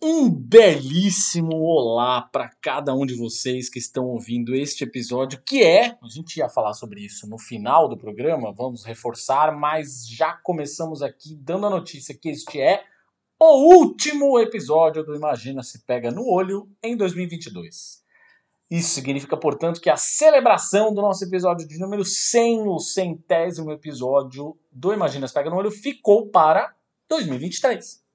Um belíssimo olá para cada um de vocês que estão ouvindo este episódio, que é, a gente ia falar sobre isso no final do programa, vamos reforçar, mas já começamos aqui dando a notícia que este é o último episódio do Imagina se Pega no Olho em 2022. Isso significa, portanto, que a celebração do nosso episódio de número 100, o centésimo episódio do Imagina se Pega no Olho, ficou para 2023.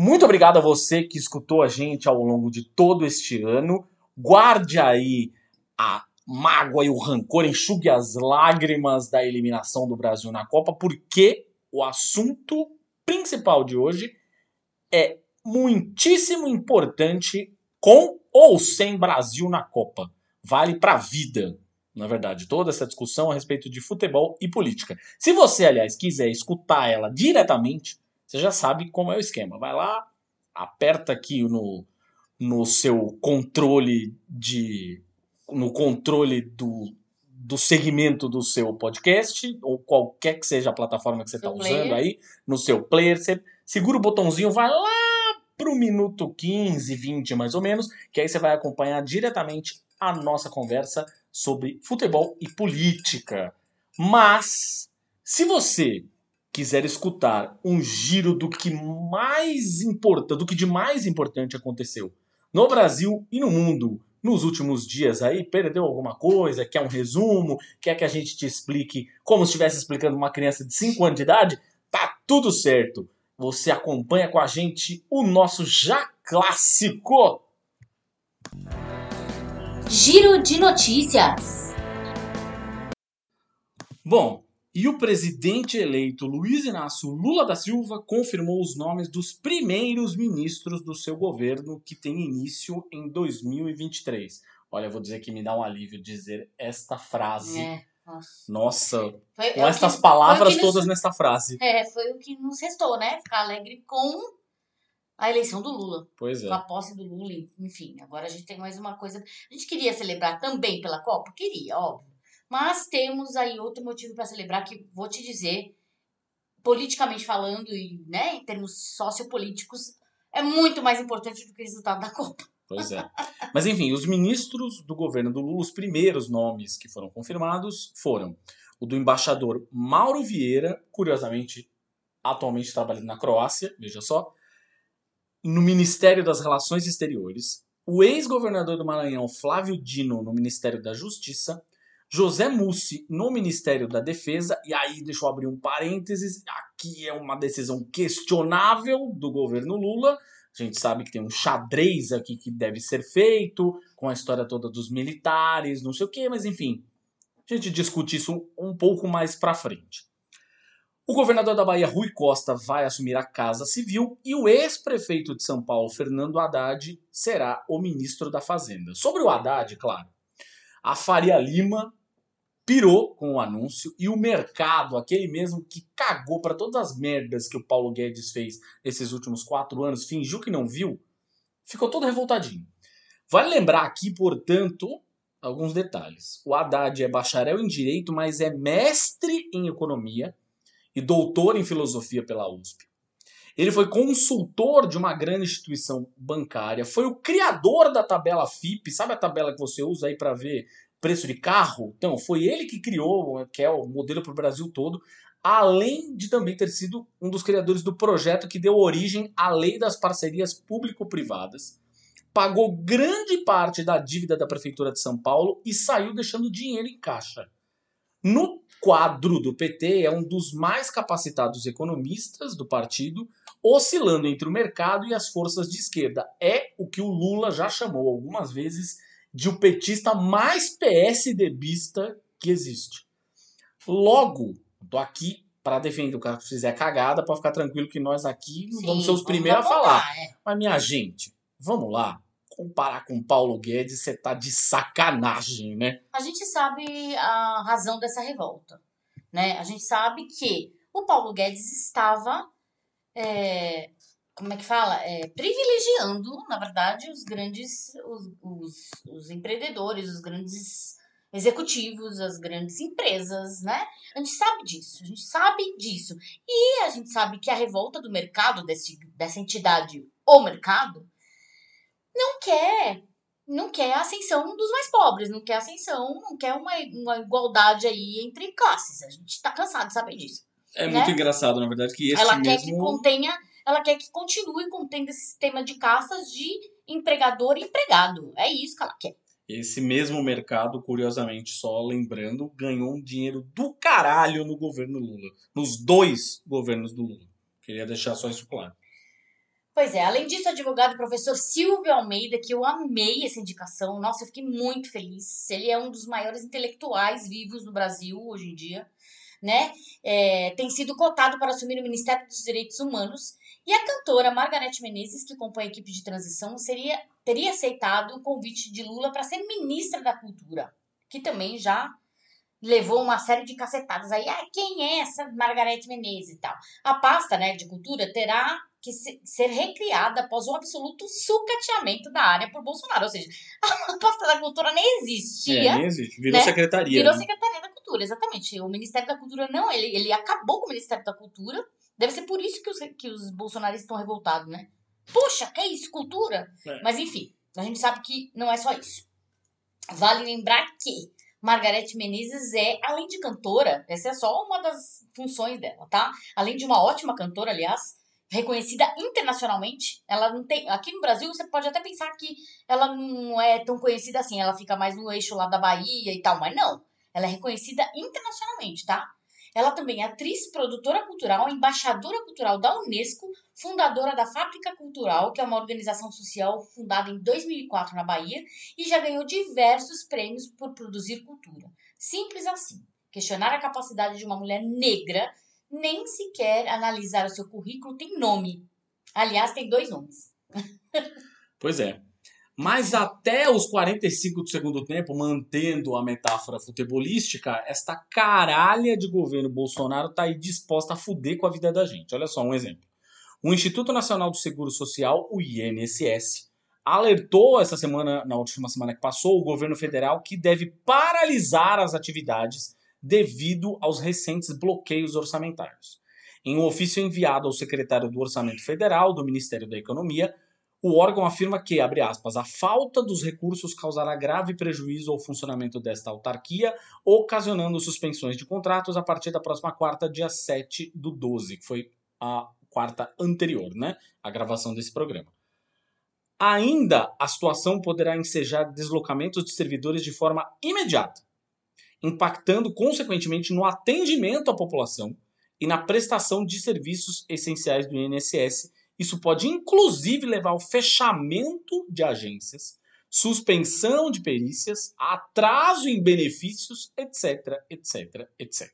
Muito obrigado a você que escutou a gente ao longo de todo este ano. Guarde aí a mágoa e o rancor, enxugue as lágrimas da eliminação do Brasil na Copa, porque o assunto principal de hoje é muitíssimo importante com ou sem Brasil na Copa. Vale para a vida, na verdade, toda essa discussão a respeito de futebol e política. Se você, aliás, quiser escutar ela diretamente, você já sabe como é o esquema. Vai lá, aperta aqui no, no seu controle de. no controle do, do segmento do seu podcast, ou qualquer que seja a plataforma que você está usando aí, no seu player, você segura o botãozinho, vai lá para o minuto 15, 20 mais ou menos, que aí você vai acompanhar diretamente a nossa conversa sobre futebol e política. Mas, se você quiser escutar um giro do que mais importa, do que de mais importante aconteceu no Brasil e no mundo nos últimos dias aí, perdeu alguma coisa, quer um resumo, quer que a gente te explique como se estivesse explicando uma criança de 5 anos de idade, tá tudo certo. Você acompanha com a gente o nosso já clássico Giro de notícias. Bom, e o presidente eleito Luiz Inácio Lula da Silva confirmou os nomes dos primeiros ministros do seu governo que tem início em 2023. Olha, eu vou dizer que me dá um alívio dizer esta frase. É, nossa. Nossa, Foi- com é estas que- palavras nos- todas nessa frase. É, foi o que nos restou, né? Ficar alegre com a eleição do Lula. Pois é. Com a posse do Lula, enfim. Agora a gente tem mais uma coisa. A gente queria celebrar também pela Copa? Queria, óbvio. Mas temos aí outro motivo para celebrar que vou te dizer, politicamente falando e, né, em termos sociopolíticos, é muito mais importante do que o resultado da Copa. Pois é. Mas enfim, os ministros do governo do Lula, os primeiros nomes que foram confirmados foram o do embaixador Mauro Vieira, curiosamente, atualmente trabalhando na Croácia, veja só, no Ministério das Relações Exteriores, o ex-governador do Maranhão, Flávio Dino, no Ministério da Justiça, José Mussi no Ministério da Defesa, e aí deixa eu abrir um parênteses, aqui é uma decisão questionável do governo Lula, a gente sabe que tem um xadrez aqui que deve ser feito, com a história toda dos militares, não sei o quê, mas enfim, a gente discute isso um pouco mais pra frente. O governador da Bahia, Rui Costa, vai assumir a Casa Civil e o ex-prefeito de São Paulo, Fernando Haddad, será o ministro da Fazenda. Sobre o Haddad, claro, a Faria Lima pirou com o anúncio e o mercado, aquele mesmo que cagou para todas as merdas que o Paulo Guedes fez nesses últimos quatro anos, fingiu que não viu, ficou todo revoltadinho. Vale lembrar aqui, portanto, alguns detalhes. O Haddad é bacharel em direito, mas é mestre em economia e doutor em filosofia pela USP. Ele foi consultor de uma grande instituição bancária, foi o criador da tabela FIP, sabe a tabela que você usa aí para ver preço de carro? Então, foi ele que criou, que é o modelo para o Brasil todo, além de também ter sido um dos criadores do projeto que deu origem à Lei das Parcerias Público-Privadas, pagou grande parte da dívida da Prefeitura de São Paulo e saiu deixando dinheiro em caixa. No quadro do PT, é um dos mais capacitados economistas do partido, oscilando entre o mercado e as forças de esquerda. É o que o Lula já chamou algumas vezes de o petista mais PSDBista que existe. Logo, tô aqui para defender o cara que fizer cagada, para ficar tranquilo que nós aqui Sim, vamos ser os primeiros a falar. é. Mas minha gente, vamos lá. comparar com Paulo Guedes, você tá de sacanagem, né? A gente sabe a razão dessa revolta, né? A gente sabe que o Paulo Guedes estava, é, como é que fala? É, privilegiando, na verdade, os grandes, os, os, os empreendedores, os grandes executivos, as grandes empresas, né? A gente sabe disso, a gente sabe disso. E a gente sabe que a revolta do mercado, desse, dessa entidade, o mercado, não quer não quer a ascensão dos mais pobres, não quer ascensão, não quer uma, uma igualdade aí entre classes. A gente tá cansado de saber disso. É né? muito engraçado, na verdade, que esse ela mesmo... quer que contenha, ela quer que continue contendo esse sistema de castas de empregador e empregado. É isso que ela quer. Esse mesmo mercado, curiosamente, só lembrando, ganhou um dinheiro do caralho no governo Lula. Nos dois governos do Lula. Queria deixar só isso claro. Pois é, além disso, o advogado professor Silvio Almeida, que eu amei essa indicação, nossa, eu fiquei muito feliz. Ele é um dos maiores intelectuais vivos no Brasil hoje em dia, né? É, tem sido cotado para assumir o Ministério dos Direitos Humanos. E a cantora Margarete Menezes, que compõe a equipe de transição, seria, teria aceitado o convite de Lula para ser ministra da Cultura, que também já levou uma série de cacetadas aí. Ah, quem é essa Margarete Menezes e tal? A pasta né, de cultura terá que ser recriada após o absoluto sucateamento da área por Bolsonaro. Ou seja, a pasta da cultura nem existia. É, nem existe. Virou né? secretaria. Virou né? Secretaria da Cultura, exatamente. O Ministério da Cultura não, ele, ele acabou com o Ministério da Cultura. Deve ser por isso que os, que os bolsonaristas estão revoltados, né? Poxa, que isso? Cultura? É. Mas enfim, a gente sabe que não é só isso. Vale lembrar que Margarete Menezes é, além de cantora, essa é só uma das funções dela, tá? Além de uma ótima cantora, aliás, reconhecida internacionalmente. Ela não tem. Aqui no Brasil, você pode até pensar que ela não é tão conhecida assim, ela fica mais no eixo lá da Bahia e tal, mas não. Ela é reconhecida internacionalmente, tá? Ela também é atriz, produtora cultural, embaixadora cultural da Unesco, fundadora da Fábrica Cultural, que é uma organização social fundada em 2004 na Bahia, e já ganhou diversos prêmios por produzir cultura. Simples assim. Questionar a capacidade de uma mulher negra nem sequer analisar o seu currículo tem nome. Aliás, tem dois nomes. Pois é. Mas até os 45 do segundo tempo, mantendo a metáfora futebolística, esta caralha de governo Bolsonaro tá aí disposta a fuder com a vida da gente. Olha só um exemplo. O Instituto Nacional do Seguro Social, o INSS, alertou essa semana, na última semana que passou, o governo federal que deve paralisar as atividades devido aos recentes bloqueios orçamentários. Em um ofício enviado ao secretário do Orçamento Federal do Ministério da Economia, o órgão afirma que, abre aspas, a falta dos recursos causará grave prejuízo ao funcionamento desta autarquia, ocasionando suspensões de contratos a partir da próxima quarta, dia 7 do 12, que foi a quarta anterior, né? A gravação desse programa. Ainda, a situação poderá ensejar deslocamentos de servidores de forma imediata, impactando consequentemente no atendimento à população e na prestação de serviços essenciais do INSS. Isso pode inclusive levar ao fechamento de agências, suspensão de perícias, atraso em benefícios, etc, etc, etc.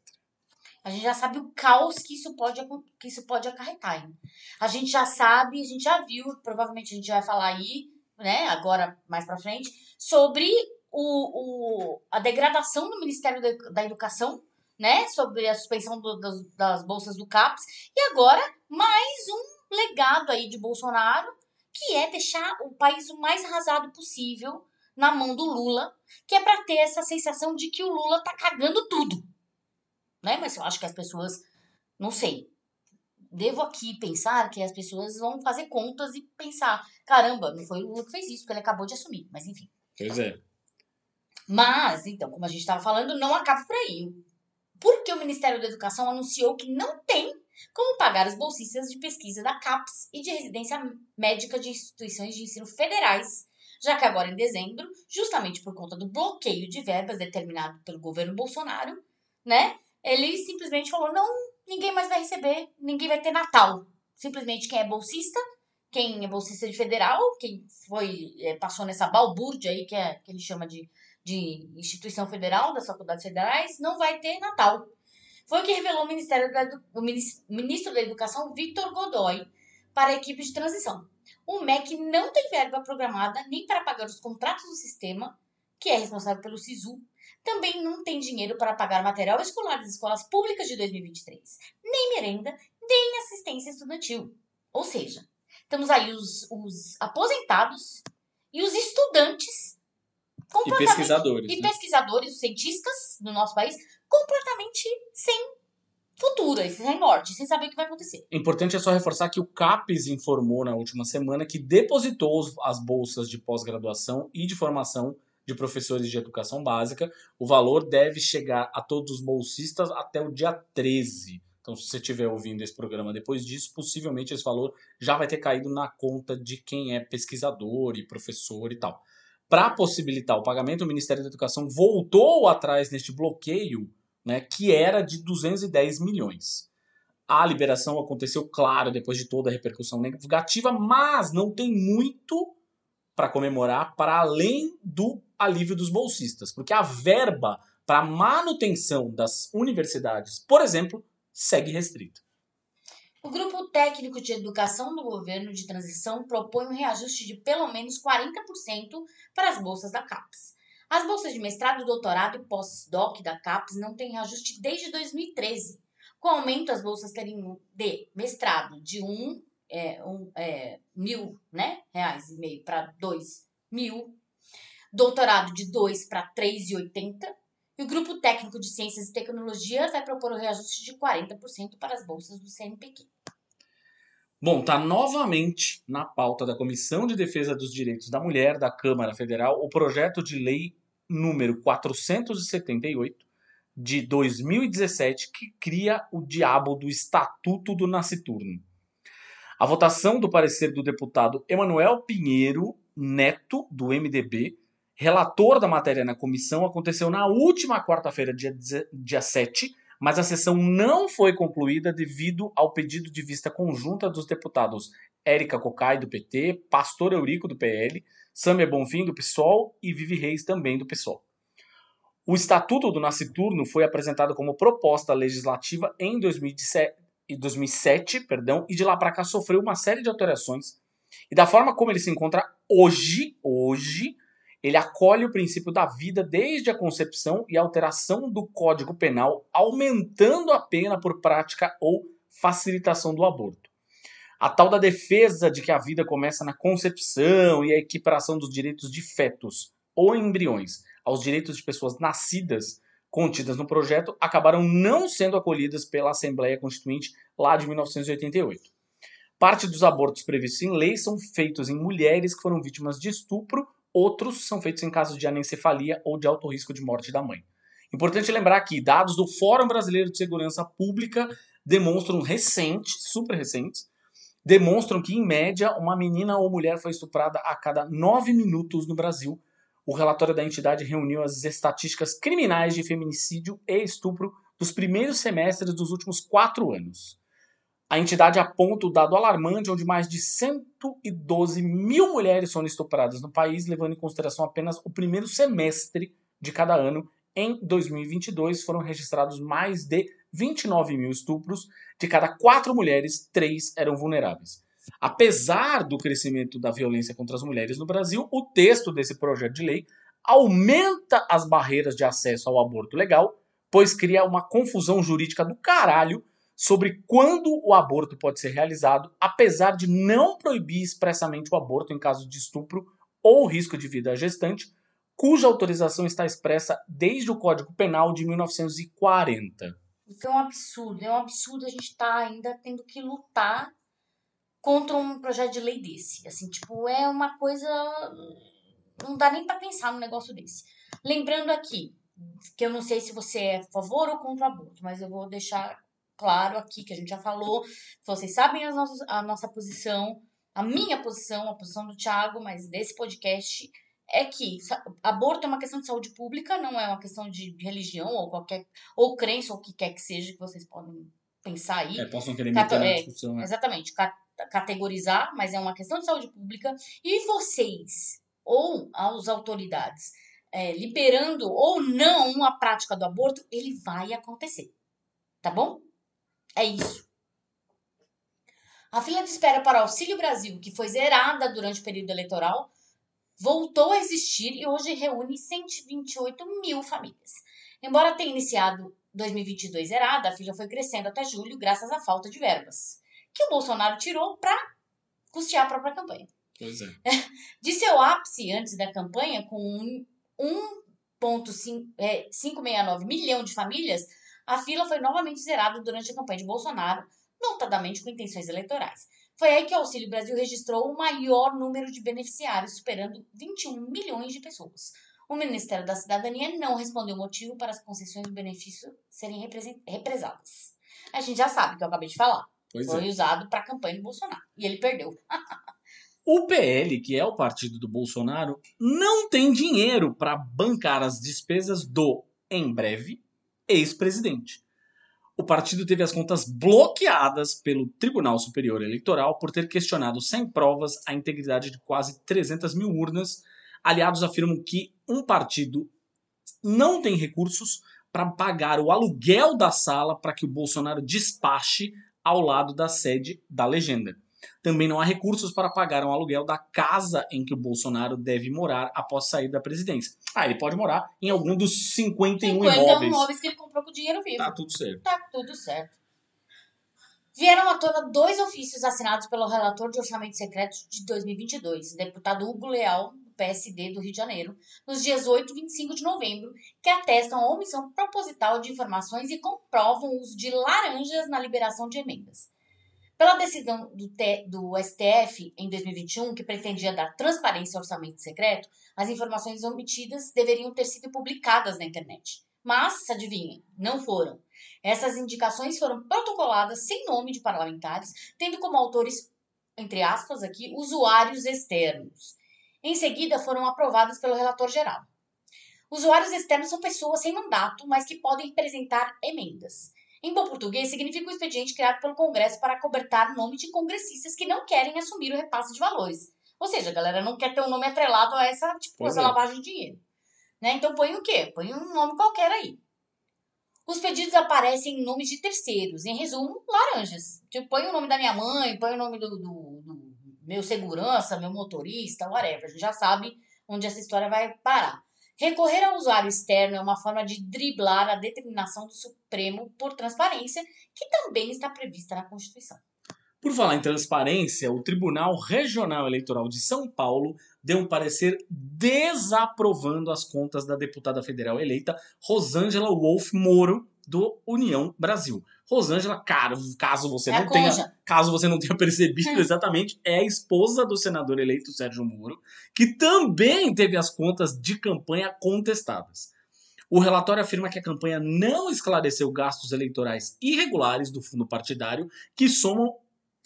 A gente já sabe o caos que isso pode, que isso pode acarretar. Hein? A gente já sabe, a gente já viu, provavelmente a gente vai falar aí, né, agora mais pra frente, sobre o, o, a degradação do Ministério da, da Educação, né, sobre a suspensão do, das, das bolsas do CAPES, e agora mais um legado aí de Bolsonaro, que é deixar o país o mais arrasado possível na mão do Lula, que é para ter essa sensação de que o Lula tá cagando tudo. Né? Mas eu acho que as pessoas, não sei, devo aqui pensar que as pessoas vão fazer contas e pensar, caramba, não foi o Lula que fez isso, porque ele acabou de assumir, mas enfim. Pois é. Mas, então, como a gente estava falando, não acaba por aí. Porque o Ministério da Educação anunciou que não tem como pagar os bolsistas de pesquisa da CAPES e de residência médica de instituições de ensino federais, já que agora em dezembro, justamente por conta do bloqueio de verbas determinado pelo governo Bolsonaro, né? Ele simplesmente falou: não, ninguém mais vai receber, ninguém vai ter Natal. Simplesmente quem é bolsista, quem é bolsista de federal, quem foi é, passou nessa balbúrdia aí que, é, que ele chama de de instituição federal, das faculdades federais, não vai ter Natal. Foi o que revelou o, Ministério da, o ministro da Educação, Victor Godoy, para a equipe de transição. o MEC não tem verba programada nem para pagar os contratos do sistema, que é responsável pelo SISU, também não tem dinheiro para pagar material escolar das escolas públicas de 2023, nem merenda, nem assistência estudantil. Ou seja, temos aí os, os aposentados e os estudantes E pesquisadores. e né? pesquisadores, os cientistas do nosso país, completamente sem futuro, sem norte, sem saber o que vai acontecer. Importante é só reforçar que o CAPES informou na última semana que depositou os- as bolsas de pós-graduação e de formação de professores de educação básica. O valor deve chegar a todos os bolsistas até o dia 13. Então, se você estiver ouvindo esse programa depois disso, possivelmente esse valor já vai ter caído na conta de quem é pesquisador e professor e tal. Para possibilitar o pagamento, o Ministério da Educação voltou atrás neste bloqueio, né, que era de 210 milhões. A liberação aconteceu, claro, depois de toda a repercussão negativa, mas não tem muito para comemorar para além do alívio dos bolsistas, porque a verba para manutenção das universidades, por exemplo, segue restrita. O Grupo Técnico de Educação do Governo de Transição propõe um reajuste de pelo menos 40% para as bolsas da CAPES. As bolsas de mestrado, doutorado e pós-doc da CAPES não têm reajuste desde 2013. Com aumento, as bolsas teriam de mestrado de um, é, um, é, mil né, reais e meio para dois mil, doutorado de 2 para 3,80 e o Grupo Técnico de Ciências e Tecnologia vai propor o reajuste de 40% para as bolsas do CNPq. Bom, tá novamente na pauta da Comissão de Defesa dos Direitos da Mulher da Câmara Federal o projeto de lei número 478 de 2017 que cria o diabo do Estatuto do Nasciturno. A votação do parecer do deputado Emanuel Pinheiro Neto, do MDB, relator da matéria na comissão, aconteceu na última quarta-feira, dia, dia 7, mas a sessão não foi concluída devido ao pedido de vista conjunta dos deputados Érica Cocai, do PT, Pastor Eurico, do PL, Sâmia Bonfim, do PSOL e Vivi Reis, também do PSOL. O Estatuto do Nasciturno foi apresentado como proposta legislativa em 2017, e 2007 perdão, e de lá para cá sofreu uma série de alterações. E da forma como ele se encontra hoje, hoje, ele acolhe o princípio da vida desde a concepção e alteração do Código Penal, aumentando a pena por prática ou facilitação do aborto. A tal da defesa de que a vida começa na concepção e a equiparação dos direitos de fetos ou embriões aos direitos de pessoas nascidas contidas no projeto acabaram não sendo acolhidas pela Assembleia Constituinte lá de 1988. Parte dos abortos previstos em lei são feitos em mulheres que foram vítimas de estupro, outros são feitos em casos de anencefalia ou de alto risco de morte da mãe. Importante lembrar que dados do Fórum Brasileiro de Segurança Pública demonstram recentes, super recentes, demonstram que, em média, uma menina ou mulher foi estuprada a cada nove minutos no Brasil. O relatório da entidade reuniu as estatísticas criminais de feminicídio e estupro dos primeiros semestres dos últimos quatro anos. A entidade aponta o dado alarmante, onde mais de 112 mil mulheres foram estupradas no país, levando em consideração apenas o primeiro semestre de cada ano. Em 2022, foram registrados mais de 29 mil estupros. De cada quatro mulheres, três eram vulneráveis. Apesar do crescimento da violência contra as mulheres no Brasil, o texto desse projeto de lei aumenta as barreiras de acesso ao aborto legal, pois cria uma confusão jurídica do caralho sobre quando o aborto pode ser realizado, apesar de não proibir expressamente o aborto em caso de estupro ou risco de vida à gestante, cuja autorização está expressa desde o Código Penal de 1940. Então é um absurdo, é um absurdo a gente estar ainda tendo que lutar contra um projeto de lei desse. Assim, tipo, é uma coisa. Não dá nem pra pensar num negócio desse. Lembrando aqui, que eu não sei se você é a favor ou contra o aborto, mas eu vou deixar claro aqui que a gente já falou. Vocês sabem as nossas, a nossa posição, a minha posição, a posição do Thiago, mas desse podcast é que aborto é uma questão de saúde pública, não é uma questão de religião ou qualquer ou crença ou o que quer que seja que vocês podem pensar aí. É, possam querer Cato- meter na é, discussão. né? Exatamente, ca- categorizar, mas é uma questão de saúde pública e vocês ou as autoridades é, liberando ou não a prática do aborto, ele vai acontecer, tá bom? É isso. A fila de espera para o Auxílio Brasil, que foi zerada durante o período eleitoral, voltou a existir e hoje reúne 128 mil famílias. Embora tenha iniciado 2022 zerada, a fila foi crescendo até julho graças à falta de verbas, que o Bolsonaro tirou para custear a própria campanha. Pois é. De seu ápice antes da campanha, com 1,569 é, milhão de famílias, a fila foi novamente zerada durante a campanha de Bolsonaro, notadamente com intenções eleitorais. Foi aí que o Auxílio Brasil registrou o maior número de beneficiários, superando 21 milhões de pessoas. O Ministério da Cidadania não respondeu o motivo para as concessões do benefício serem represadas. A gente já sabe o que eu acabei de falar. Pois Foi é. usado para a campanha do Bolsonaro. E ele perdeu. O PL, que é o partido do Bolsonaro, não tem dinheiro para bancar as despesas do, em breve, ex-presidente. O partido teve as contas bloqueadas pelo Tribunal Superior Eleitoral por ter questionado sem provas a integridade de quase 300 mil urnas. Aliados afirmam que um partido não tem recursos para pagar o aluguel da sala para que o Bolsonaro despache ao lado da sede da legenda. Também não há recursos para pagar um aluguel da casa em que o Bolsonaro deve morar após sair da presidência. Ah, ele pode morar em algum dos 51 50 imóveis. imóveis que ele comprou com dinheiro vivo. Tá tudo certo. Tá tudo certo. Vieram à tona dois ofícios assinados pelo relator de orçamento secreto de 2022, o deputado Hugo Leal, do PSD do Rio de Janeiro, nos dias 8 e 25 de novembro, que atestam a omissão proposital de informações e comprovam o uso de laranjas na liberação de emendas. Pela decisão do, do STF em 2021, que pretendia dar transparência ao orçamento secreto, as informações omitidas deveriam ter sido publicadas na internet. Mas, adivinha, não foram. Essas indicações foram protocoladas sem nome de parlamentares, tendo como autores, entre aspas aqui, usuários externos. Em seguida, foram aprovadas pelo relator geral. Usuários externos são pessoas sem mandato, mas que podem apresentar emendas. Em bom português, significa um expediente criado pelo Congresso para cobertar nome de congressistas que não querem assumir o repasse de valores. Ou seja, a galera não quer ter um nome atrelado a essa, tipo, Pois essa é. lavagem de dinheiro. Né? Então põe o quê? Põe um nome qualquer aí. Os pedidos aparecem em nomes de terceiros. Em resumo, laranjas. Tipo, põe o nome da minha mãe, põe o nome do, do- do meu segurança, meu motorista, whatever. A gente já sabe onde essa história vai parar. Recorrer ao usuário externo é uma forma de driblar a determinação do Supremo por transparência, que também está prevista na Constituição. Por falar em transparência, o Tribunal Regional Eleitoral de São Paulo deu um parecer desaprovando as contas da deputada federal eleita Rosângela Wolf Moro do União Brasil. Rosângela, cara, caso você É não tenha, Conja. caso você não tenha percebido exatamente, é a esposa do senador eleito Sérgio Moro, que também teve as contas de campanha contestadas. O relatório afirma que a campanha não esclareceu gastos eleitorais irregulares do fundo partidário, que somam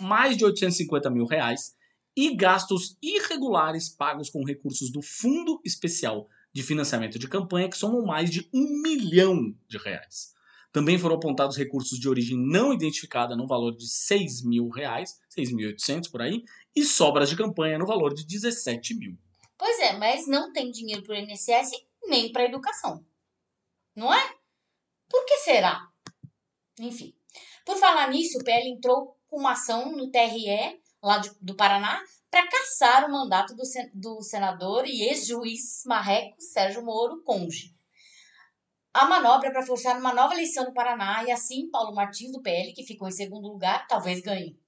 mais de 850 mil reais, e gastos irregulares pagos com recursos do Fundo Especial de Financiamento de Campanha, que somam mais de um milhão de reais. Também foram apontados recursos de origem não identificada no valor de 6 mil reais, 6.800 por aí, e sobras de campanha no valor de 17 mil. Pois é, mas não tem dinheiro para o INSS nem para educação. Não é? Por que será? Enfim. Por falar nisso, o PL entrou com uma ação no TRE, lá de- do Paraná, para caçar o mandato do, do senador e ex-juiz marreco Sérgio Moro Conge. A manobra para forçar uma nova eleição no Paraná e assim Paulo Martins, do PL, que ficou em segundo lugar, talvez ganhe.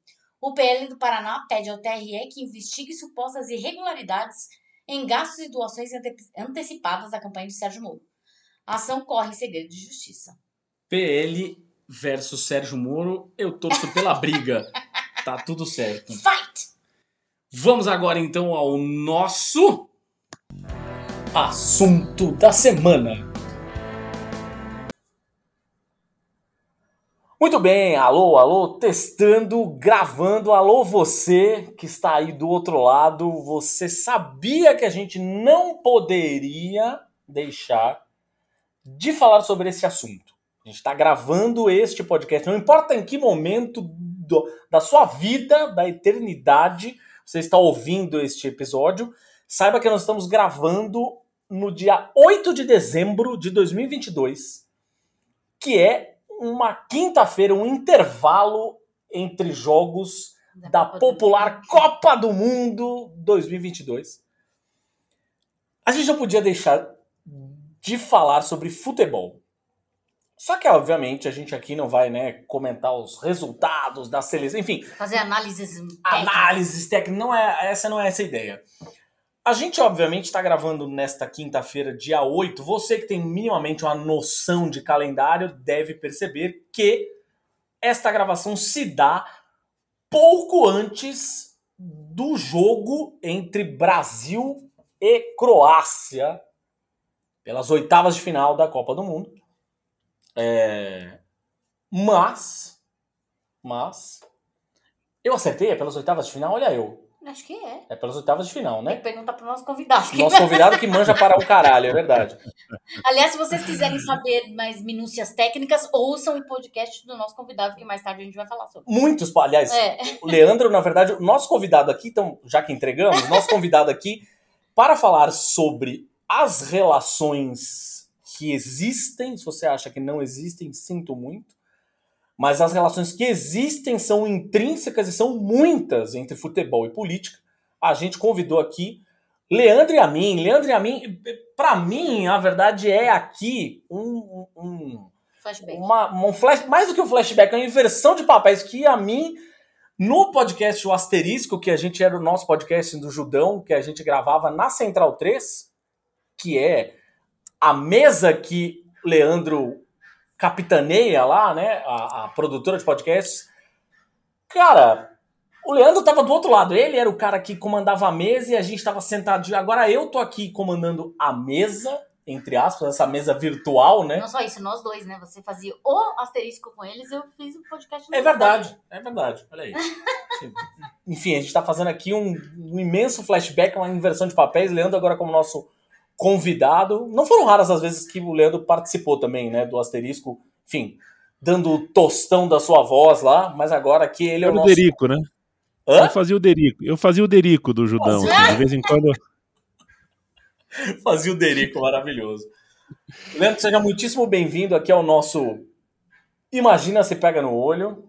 O PL do Paraná pede ao TRE que investigue supostas irregularidades em gastos e doações ante- antecipadas da campanha de Sérgio Moro. A ação corre em segredo de justiça. PL versus Sérgio Moro, eu torço pela briga. Tá tudo certo. Fight! Vamos agora então ao nosso assunto da semana. Muito bem, alô, alô, testando, gravando. Alô, você que está aí do outro lado. Você sabia que a gente não poderia deixar de falar sobre esse assunto. A gente está gravando este podcast, não importa em que momento do- da sua vida, da eternidade, você está ouvindo este episódio, saiba que nós estamos gravando no dia 8 de dezembro de 2022, que é uma quinta-feira, um intervalo entre jogos da popular Copa do Mundo 2022. A gente não podia deixar de falar sobre futebol. Só que, obviamente, a gente aqui não vai né, comentar os resultados da seleção, enfim. Fazer análises técnicas. Análises técnicas. Não é, essa não é essa a ideia. A gente, obviamente, está gravando nesta quinta-feira, dia 8. Você que tem minimamente uma noção de calendário deve perceber que esta gravação se dá pouco antes do jogo entre Brasil e Croácia pelas oitavas de final da Copa do Mundo. É... Mas, mas, eu acertei, é pelas oitavas de final, olha eu. Acho que é. É pelas oitavas de final, né? Tem que perguntar pro nosso convidado. Nosso convidado que manja para o caralho, é verdade. Aliás, se vocês quiserem saber mais minúcias técnicas, ouçam o podcast do nosso convidado, que mais tarde a gente vai falar sobre. Muitos, aliás, É. o Leandro, na verdade, o nosso convidado aqui, então, já que entregamos, nosso convidado aqui para falar sobre as relações que existem. Se você acha que não existem, sinto muito. Mas as relações que existem são intrínsecas e são muitas entre futebol e política. A gente convidou aqui Leandro e a mim. Leandro e a mim, para mim, a verdade é aqui um, um, Flashback. uma, um flash, mais do que um flashback, é uma inversão de papéis que a mim, no podcast O Asterisco, que a gente era o nosso podcast do Judão, que a gente gravava na Central 3, que é a mesa que Leandro capitaneia lá, né? A, a produtora de podcasts. Cara, o Leandro tava do outro lado. Ele era o cara que comandava a mesa e a gente tava sentado. Agora eu tô aqui comandando a mesa, entre aspas, essa mesa virtual, né? Não só isso, nós dois, né? Você fazia o asterisco com eles, eu fiz o podcast. no É verdade, é verdade. Olha aí. Enfim, a gente tá fazendo aqui um, um imenso flashback, uma inversão de papéis. Leandro agora como nosso convidado. Não foram raras as vezes que o Leandro participou também, né, do asterisco. Enfim, dando o tostão da sua voz lá, mas agora aqui ele é o nosso... Derico, né? Hã? Eu fazia o Derico. Eu fazia o Derico do Judão. Fazia? assim, de vez em quando. Fazia o Derico, maravilhoso. Leandro, seja muitíssimo bem-vindo aqui ao nosso Imagina se pega no olho.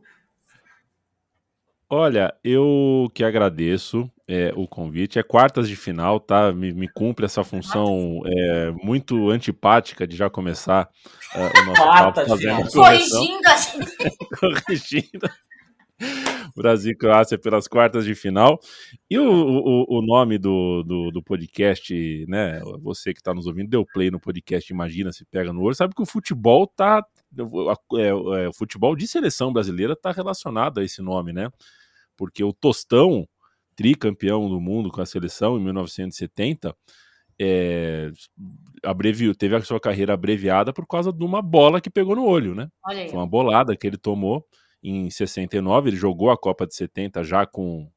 Olha, eu que agradeço é, o convite. É quartas de final, tá? Me, me cumpre essa função é, muito antipática de já começar é, o nosso Quartas papo fazendo Corrigindo a gente. corrigindo. Brasil e Croácia pelas quartas de final. E o, o, o nome do, do, do podcast, né? Você que está nos ouvindo, deu play no podcast Imagina se pega no olho, sabe que o futebol tá. É, é, o futebol de seleção brasileira está relacionado a esse nome, né? Porque o Tostão, tricampeão do mundo com a seleção em 1970, é, abreviou, teve a sua carreira abreviada por causa de uma bola que pegou no olho, né? Foi uma bolada que ele tomou em 69. Ele jogou a Copa de 70 já com,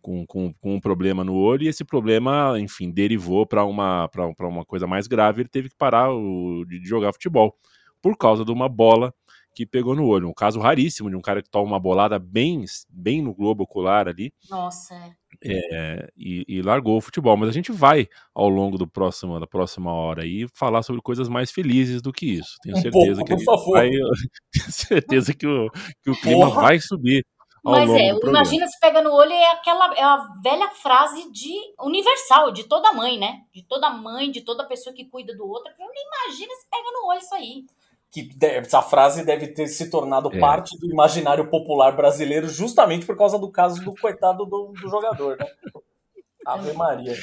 com, com, com um problema no olho, e esse problema, enfim, derivou para uma, pra, pra uma coisa mais grave. Ele teve que parar o, de jogar futebol por causa de uma bola que pegou no olho. Um caso raríssimo de um cara que toma uma bolada bem, bem no globo ocular ali. Nossa, é. É, e, e, largou o futebol. Mas a gente vai, ao longo do próximo, da próxima hora, aí, falar sobre coisas mais felizes do que isso. Tenho Um certeza pouco, que por favor. vai, tenho certeza que o, que o clima Porra. vai subir ao Mas longo é, imagina se pega no olho é aquela é a velha frase de universal, de toda mãe, né? De toda mãe, de toda pessoa que cuida do outro. Imagina se pega no olho isso aí. Que essa frase deve ter se tornado É. parte do imaginário popular brasileiro justamente por causa do caso do coitado do, do jogador, né? Ave Maria.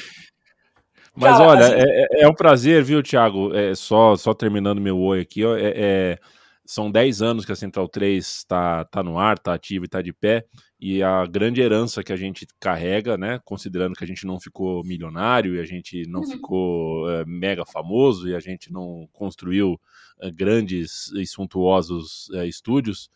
Mas Cara, olha, a gente- é, é- é um prazer, viu, Thiago? É, só, só terminando meu oi aqui, ó, é- é- são 10 anos que a Central 3 está tá no ar, está ativa e está de pé, e a grande herança que a gente carrega, né, considerando que a gente não ficou milionário e a gente não Uhum. ficou é, mega famoso e a gente não construiu grandes e suntuosos é, estúdios,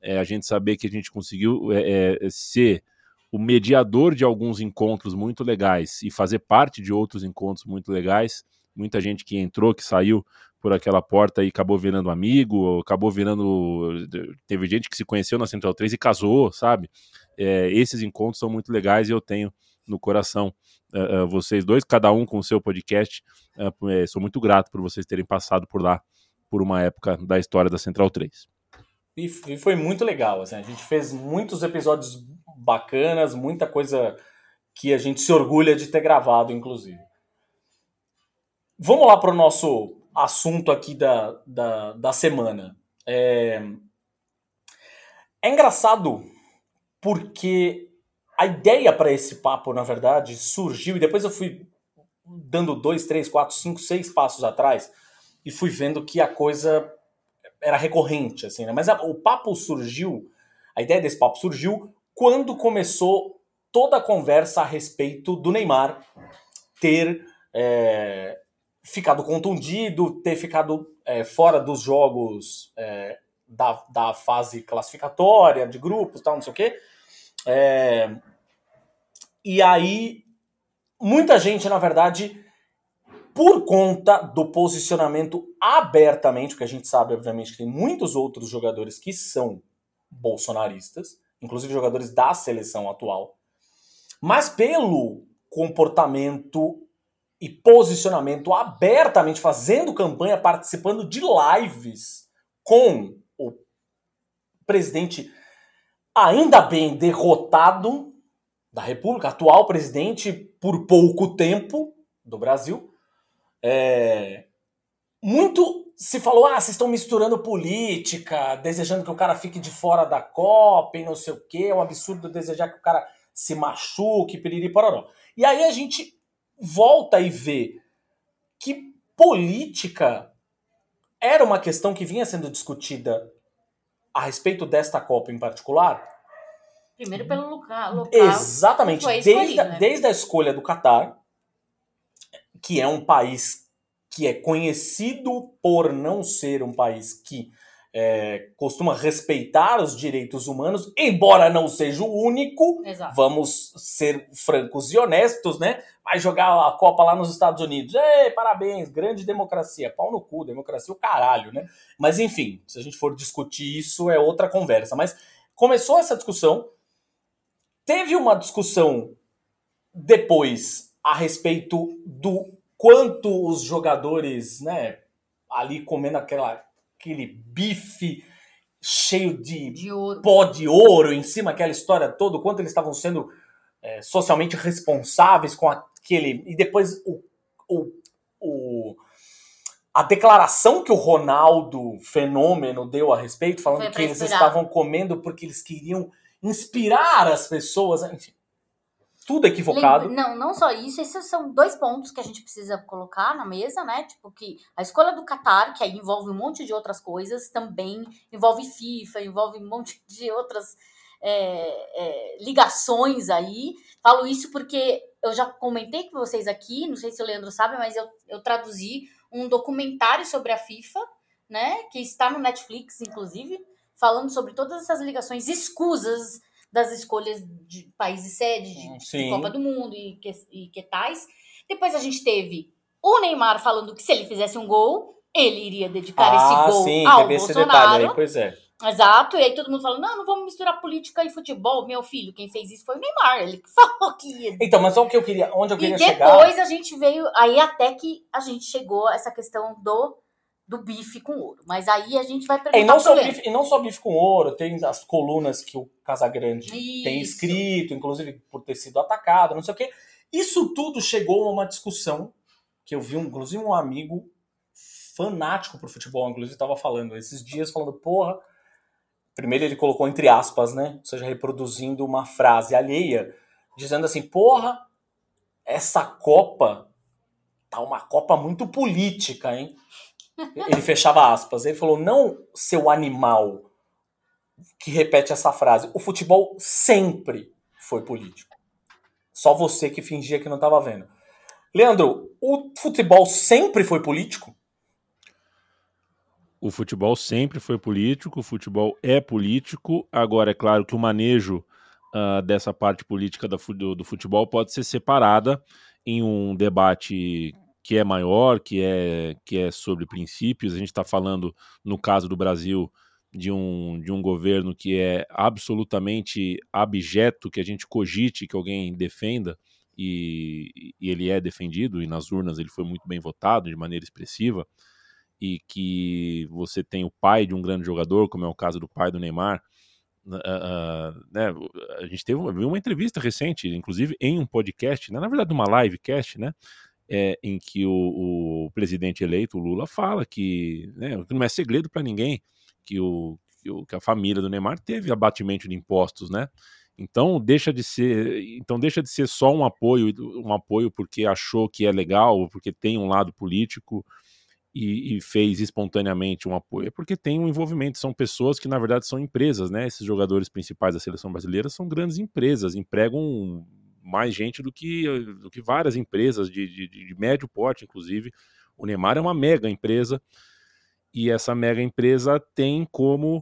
é, a gente saber que a gente conseguiu é, ser o mediador de alguns encontros muito legais e fazer parte de outros encontros muito legais. Muita gente que entrou, que saiu por aquela porta e acabou virando amigo, ou acabou virando. Teve gente que se conheceu na Central 3 e casou, sabe? É, esses encontros são muito legais e eu tenho no coração uh, uh, vocês dois, cada um com o seu podcast. Uh, sou muito grato por vocês terem passado por lá por uma época da história da Central 3. E, e foi muito legal, assim, a gente fez muitos episódios bacanas, muita coisa que a gente se orgulha de ter gravado, inclusive. Vamos lá para o nosso assunto aqui da, da, da semana. É... é engraçado porque a ideia para esse papo, na verdade, surgiu e depois eu fui dando dois, três, quatro, cinco, seis passos atrás e fui vendo que a coisa era recorrente, assim, né? Mas a, o papo surgiu, a ideia desse papo surgiu quando começou toda a conversa a respeito do Neymar ter é, ficado contundido, ter ficado é, fora dos jogos é, da, da fase classificatória, de grupos tal, não sei o quê. É, e aí, muita gente, na verdade, por conta do posicionamento abertamente, porque a gente sabe, obviamente, que tem muitos outros jogadores que são bolsonaristas, inclusive jogadores da seleção atual, mas pelo comportamento e posicionamento abertamente, fazendo campanha, participando de lives com o presidente ainda bem derrotado da República, atual presidente por pouco tempo do Brasil, é, muito se falou, ah, vocês estão misturando política, desejando que o cara fique de fora da Copa e não sei o quê, é um absurdo desejar que o cara se machuque, piriri pororó. E aí a gente volta e vê que política era uma questão que vinha sendo discutida a respeito desta Copa em particular. Primeiro pelo local. Exatamente. Desde, né? desde a escolha do Catar, que é um país que é conhecido por não ser um país que é, costuma respeitar os direitos humanos, embora não seja o único, Exato. vamos ser francos e honestos, né? Vai jogar a Copa lá nos Estados Unidos. Ei, parabéns, grande democracia. Pau no cu, democracia o caralho, né? Mas enfim, se a gente for discutir isso, é outra conversa. Mas começou essa discussão, teve uma discussão depois a respeito do quanto os jogadores, né, ali comendo aquela, aquele bife cheio de, de pó de ouro em cima, aquela história toda, quanto eles estavam sendo é, socialmente responsáveis com aquele. E depois o, o, o, a declaração que o Ronaldo Fenômeno deu a respeito, falando que eles estavam comendo porque eles queriam inspirar as pessoas, enfim tudo equivocado. Não, não só isso, esses são dois pontos que a gente precisa colocar na mesa, né? Tipo, que a escolha do Qatar, que aí envolve um monte de outras coisas, também envolve FIFA, envolve um monte de outras é, é, ligações aí. Falo isso porque eu já comentei com vocês aqui, não sei se o Leandro sabe, mas eu, eu traduzi um documentário sobre a FIFA, né? Que está no Netflix, inclusive, falando sobre todas essas ligações escusas das escolhas de países sede de, de Copa do Mundo e que, e que tais. Depois a gente teve o Neymar falando que se ele fizesse um gol, ele iria dedicar ah, esse gol sim, ao Bolsonaro. Esse detalhe aí, pois é. Exato, e aí todo mundo falando, não, não vamos misturar política e futebol, meu filho, quem fez isso foi o Neymar, ele que falou que ia. Então, mas o que eu queria, onde eu queria chegar... E depois chegar... a gente veio, aí até que a gente chegou a essa questão do do bife com ouro. Mas aí a gente vai perguntar. É, e, não só bife, e não só bife com ouro, tem as colunas que o Casagrande Isso. tem escrito, inclusive por ter sido atacado, não sei o quê. Isso tudo chegou a uma discussão que eu vi, inclusive, um amigo fanático por futebol, inclusive, estava falando esses dias, falando, porra. Primeiro ele colocou entre aspas, né? Ou seja, reproduzindo uma frase alheia, dizendo assim, porra, essa Copa tá uma Copa muito política, hein? Ele fechava aspas. Ele falou: não seu animal que repete essa frase. O futebol sempre foi político. Só você que fingia que não estava vendo. Leandro, o futebol sempre foi político? O futebol sempre foi político, o futebol é político. Agora, é claro que o manejo uh, dessa parte política do, do futebol pode ser separada em um debate que é maior, que é, que é sobre princípios. A gente está falando, no caso do Brasil, de um, de um governo que é absolutamente abjeto, que a gente cogite que alguém defenda, e, e, ele é defendido, e nas urnas ele foi muito bem votado de maneira expressiva, e que você tem o pai de um grande jogador, como é o caso do pai do Neymar, Uh, uh, né, a gente teve uma, uma, entrevista recente, inclusive em um podcast, né, na verdade uma livecast, né, é, em que o, o, presidente eleito, o Lula, fala que né, não é segredo para ninguém que, o, que, o, que a família do Neymar teve abatimento de impostos, né? Então deixa de ser, então deixa de ser só um apoio, um apoio porque achou que é legal, porque tem um lado político e, e, fez espontaneamente um apoio, é porque tem um envolvimento, são pessoas que na verdade são empresas, né? Esses jogadores principais da seleção brasileira são grandes empresas, empregam mais gente do que, do que várias empresas de, de, de médio porte, inclusive. O Neymar é uma mega empresa e essa mega empresa tem como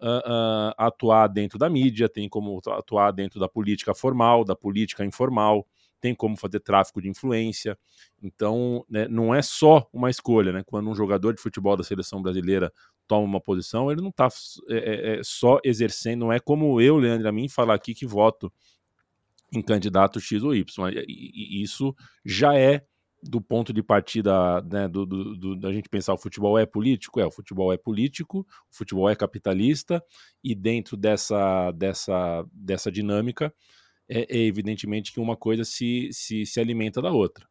uh, uh, atuar dentro da mídia, tem como atuar dentro da política formal, da política informal tem como fazer tráfico de influência. Então, né, não é só uma escolha, né? Quando um jogador de futebol da seleção brasileira toma uma posição, ele não está é, é, é, só exercendo, não é como eu, Leandro, a mim falar aqui que voto em candidato X ou Y. E, isso já é do ponto de partida né, do, do, do, da gente pensar o futebol é político, é, o futebol é político, o futebol é capitalista, e dentro dessa, dessa, dessa dinâmica, é, é evidentemente que uma coisa se, se, se alimenta da outra.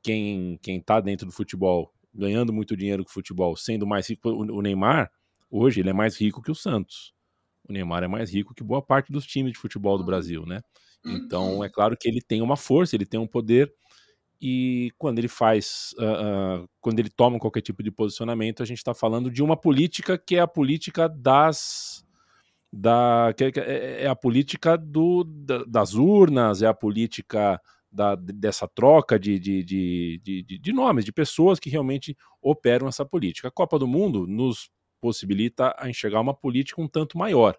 Quem está dentro do futebol, ganhando muito dinheiro com o futebol, sendo mais rico, o Neymar, hoje, ele é mais rico que o Santos. O Neymar é mais rico que boa parte dos times de futebol do Brasil, né? Então, é claro que ele tem uma força, ele tem um poder, e quando ele faz, uh, uh, quando ele toma qualquer tipo de posicionamento, a gente está falando de uma política que é a política das da que, que é, é a política do, da, das urnas, é a política da, dessa troca de, de, de, de, de nomes, de pessoas que realmente operam essa política. A Copa do Mundo nos possibilita a enxergar uma política um tanto maior,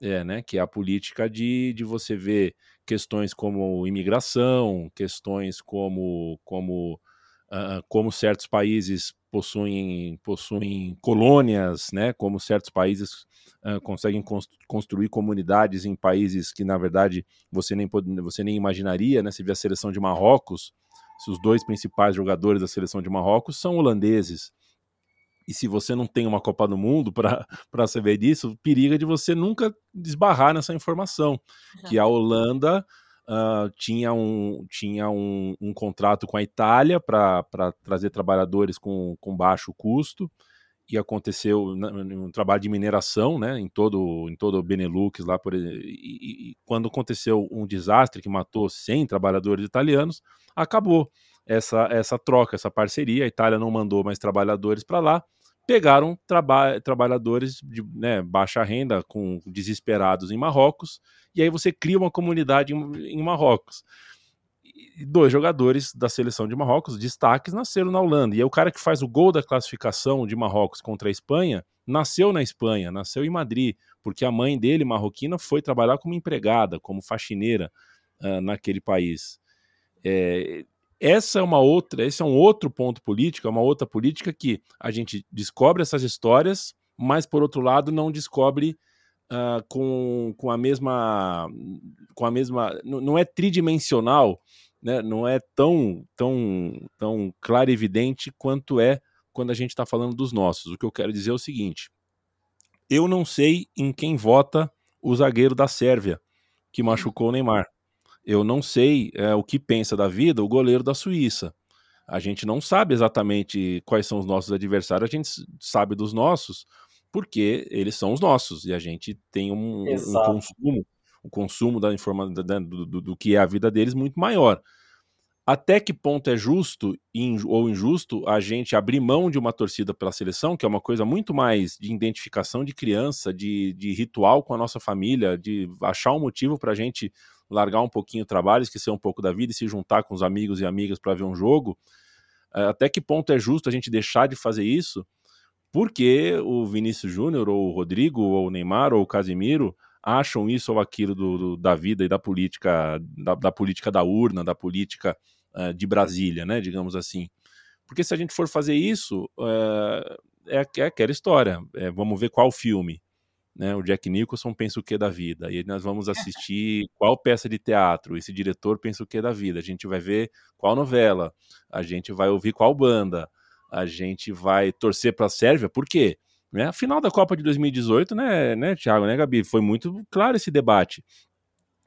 é, né, que é a política de, de você ver questões como imigração, questões como, como, uh, como certos países possuem, possuem colônias, né, como certos países uh, conseguem construir comunidades em países que, na verdade, você nem, você nem imaginaria, né, você vê a seleção de Marrocos, se os dois principais jogadores da seleção de Marrocos são holandeses, e se você não tem uma Copa do Mundo para saber disso, periga de você nunca desbarrar nessa informação. Exato. Que a Holanda uh, tinha, um, tinha um, um, contrato com a Itália para trazer trabalhadores com, com baixo custo. E aconteceu um trabalho de mineração né, em todo em todo o Benelux lá por, e, e, quando aconteceu um desastre que matou 100 trabalhadores italianos acabou essa essa troca essa parceria a Itália não mandou mais trabalhadores para lá pegaram traba trabalhadores de né, baixa renda, com desesperados em Marrocos, e aí você cria uma comunidade em, em Marrocos. E dois jogadores da seleção de Marrocos, destaques, nasceram na Holanda. E aí o cara que faz o gol da classificação de Marrocos contra a Espanha, nasceu na Espanha, nasceu em Madrid, porque a mãe dele, marroquina, foi trabalhar como empregada, como faxineira uh, naquele país. É, essa é uma outra, esse é um outro ponto político, é uma outra política que a gente descobre essas histórias, mas por outro lado não descobre uh, com, com a mesma com a mesma não é tridimensional, né? Não é tão tão tão claro e evidente quanto é quando a gente está falando dos nossos. O que eu quero dizer é o seguinte: eu não sei em quem vota o zagueiro da Sérvia que machucou o Neymar. Eu não sei é, o que pensa da vida o goleiro da Suíça. A gente não sabe exatamente quais são os nossos adversários, a gente sabe dos nossos porque eles são os nossos e a gente tem um, um consumo, o consumo da informação do, do, do, que é a vida deles muito maior. Até que ponto é justo ou injusto a gente abrir mão de uma torcida pela seleção, que é uma coisa muito mais de identificação de criança, de, de ritual com a nossa família, de achar um motivo para a gente largar um pouquinho o trabalho, esquecer um pouco da vida e se juntar com os amigos e amigas para ver um jogo. Eh, até que ponto é justo a gente deixar de fazer isso? Porque o Vinícius Júnior, ou o Rodrigo, ou o Neymar, ou o Casimiro acham isso ou aquilo do, do da vida e da política, da, da, política da urna, da política uh, de Brasília, né? Digamos assim. Porque se a gente for fazer isso, uh, é, é aquela história. É, vamos ver qual filme né, o Jack Nicholson pensa o que da vida, e nós vamos assistir qual peça de teatro, esse diretor pensa o que da vida, a gente vai ver qual novela, a gente vai ouvir qual banda, a gente vai torcer para a Sérvia, por quê? Né? A final da Copa de 2018, né, né, Thiago, né, Gabi? Foi muito claro esse debate.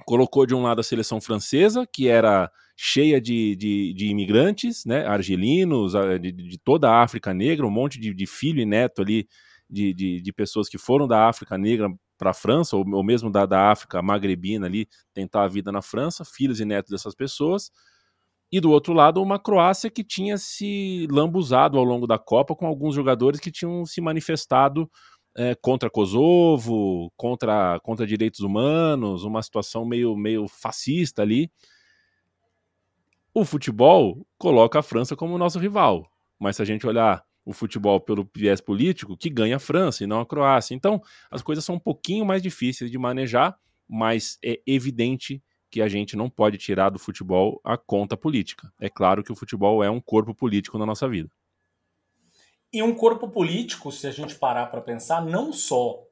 Colocou de um lado a seleção francesa, que era cheia de, de, de imigrantes, né, argelinos, de, de, toda a África Negra, um monte de, de filho e neto ali de, de, de pessoas que foram da África Negra para a França, ou, ou mesmo da, da África magrebina ali, tentar a vida na França, filhos e netos dessas pessoas. E do outro lado, uma Croácia que tinha se lambuzado ao longo da Copa com alguns jogadores que tinham se manifestado é, contra Kosovo, contra, contra direitos humanos, uma situação meio, meio fascista ali. O futebol coloca a França como nosso rival, mas se a gente olhar o futebol pelo viés político, que ganha a França e não a Croácia. Então, as coisas são um pouquinho mais difíceis de manejar, mas é evidente que a gente não pode tirar do futebol a conta política. É claro que o futebol é um corpo político na nossa vida. E um corpo político, se a gente parar para pensar, não só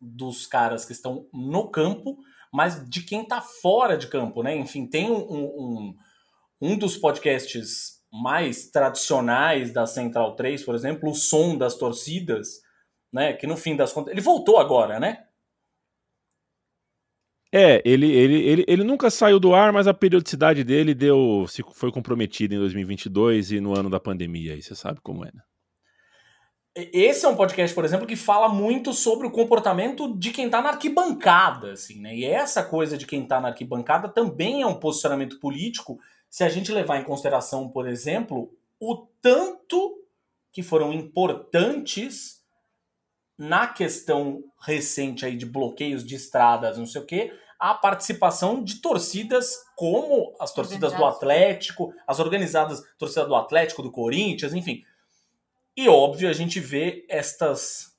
dos caras que estão no campo, mas de quem está fora de campo, né? Enfim, tem um, um, um dos podcasts mais tradicionais da Central 3, por exemplo, o som das torcidas, né? Que no fim das contas. Ele voltou agora, né? É, ele, ele, ele, ele nunca saiu do ar, mas a periodicidade dele deu se foi comprometida em 2022 e no ano da pandemia, aí você sabe como é, né? Esse é um podcast, por exemplo, que fala muito sobre o comportamento de quem tá na arquibancada, assim, né? E essa coisa de quem tá na arquibancada também é um posicionamento político, se a gente levar em consideração, por exemplo, o tanto que foram importantes na questão recente aí de bloqueios de estradas, não sei o quê, a participação de torcidas como as torcidas do Atlético, as organizadas, torcida do Atlético, do Corinthians, enfim. E óbvio, a gente vê estas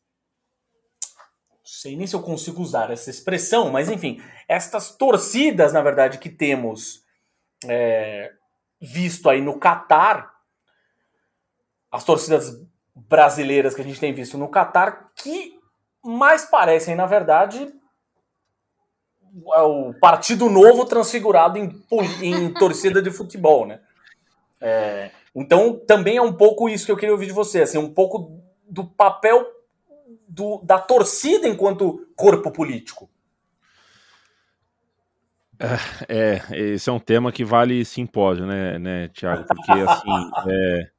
não sei nem se eu consigo usar essa expressão, mas enfim, estas torcidas, na verdade, que temos é, visto aí no Catar, as torcidas brasileiras que a gente tem visto no Catar, que mais parecem, na verdade, é o Partido Novo transfigurado em, em torcida de futebol, né? É, então, também é um pouco isso que eu queria ouvir de você, assim, um pouco do papel do, da torcida enquanto corpo político. É, é, esse é um tema que vale simpósio, né, né Tiago? Porque, assim, é,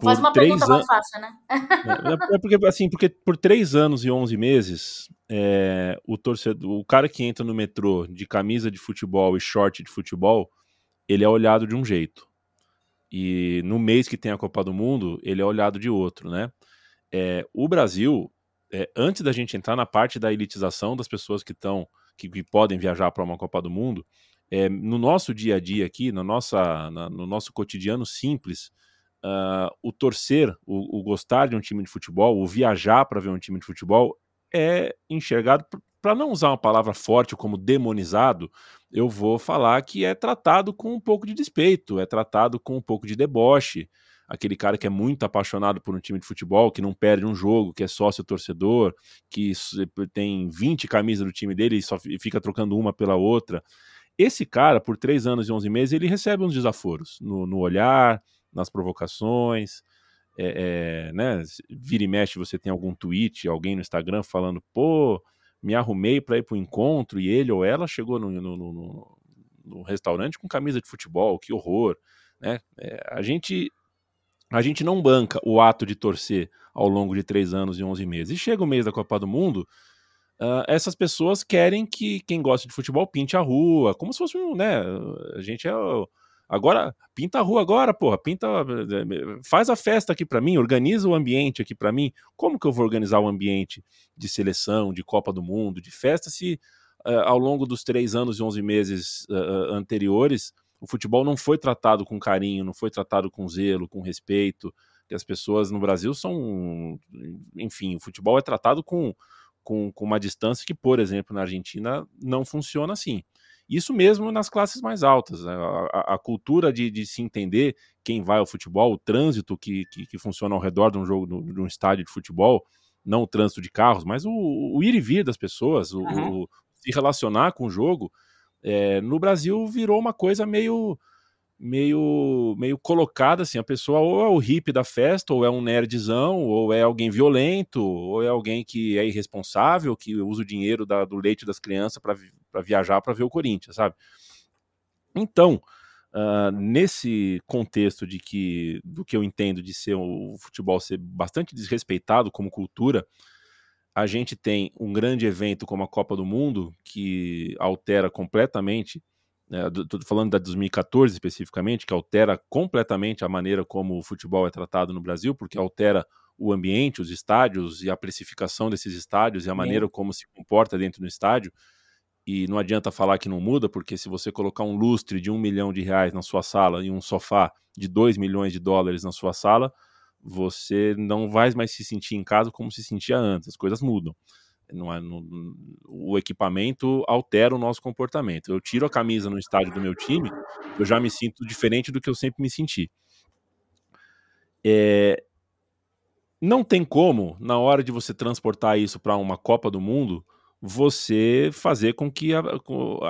Faz uma pergunta mais fácil, né? É, é, porque, assim, porque por três anos e onze meses, é, o torcedor, o cara que entra no metrô de camisa de futebol e short de futebol, ele é olhado de um jeito. E no mês que tem a Copa do Mundo, ele é olhado de outro, né? É, o Brasil, é, antes da gente entrar na parte da elitização das pessoas que estão, que, que, podem viajar para uma Copa do Mundo, é, no nosso dia a dia aqui, no, nossa, na, no nosso cotidiano simples, uh, o torcer, o, o, gostar de um time de futebol, o viajar para ver um time de futebol é enxergado, para não usar uma palavra forte como demonizado, eu vou falar que é tratado com um pouco de despeito, é tratado com um pouco de deboche. Aquele cara que é muito apaixonado por um time de futebol, que não perde um jogo, que é sócio torcedor, que tem 20 camisas do time dele e só fica trocando uma pela outra. Esse cara, por três anos e 11 meses, ele recebe uns desaforos no, no olhar, nas provocações. É, é, né, vira e mexe, você tem algum tweet, alguém no Instagram falando, pô, me arrumei para ir para o encontro e ele ou ela chegou no, no, no, no, restaurante com camisa de futebol, que horror. Né? É, a, gente, a gente não banca o ato de torcer ao longo de três anos e onze meses. E chega o mês da Copa do Mundo, uh, essas pessoas querem que quem gosta de futebol pinte a rua, como se fosse um, né, a gente é Agora, pinta a rua agora, porra, pinta, faz a festa aqui para mim, organiza o ambiente aqui para mim. Como que eu vou organizar o ambiente de seleção, de Copa do Mundo, de festa, se uh, ao longo dos três anos e onze meses uh, anteriores o futebol não foi tratado com carinho, não foi tratado com zelo, com respeito, que as pessoas no Brasil são, enfim, o futebol é tratado com, com, com uma distância que, por exemplo, na Argentina não funciona assim. Isso mesmo nas classes mais altas. Né? A, a, cultura de, de, se entender quem vai ao futebol, o trânsito que, que, que funciona ao redor de um jogo, de um estádio de futebol, não o trânsito de carros, mas o, o ir e vir das pessoas, o, uhum. o se relacionar com o jogo, é, no Brasil virou uma coisa meio meio meio colocada assim, a pessoa ou é o hippie da festa, ou é um nerdzão, ou é alguém violento, ou é alguém que é irresponsável, que usa o dinheiro da, do leite das crianças para viajar para ver o Corinthians, sabe? Então, uh, nesse contexto de que do que eu entendo de ser o futebol ser bastante desrespeitado como cultura, a gente tem um grande evento como a Copa do Mundo que altera completamente Estou né, falando da 2014 especificamente, que altera completamente a maneira como o futebol é tratado no Brasil, porque altera o ambiente, os estádios e a precificação desses estádios e a maneira como se comporta dentro do estádio. E não adianta falar que não muda, porque se você colocar um lustre de um milhão de reais na sua sala e um sofá de dois milhões de dólares na sua sala, você não vai mais se sentir em casa como se sentia antes. As coisas mudam. Não é, não, o equipamento altera o nosso comportamento. Eu tiro a camisa no estádio do meu time, eu já me sinto diferente do que eu sempre me senti. É, não tem como, na hora de você transportar isso para uma Copa do Mundo, você fazer com que a,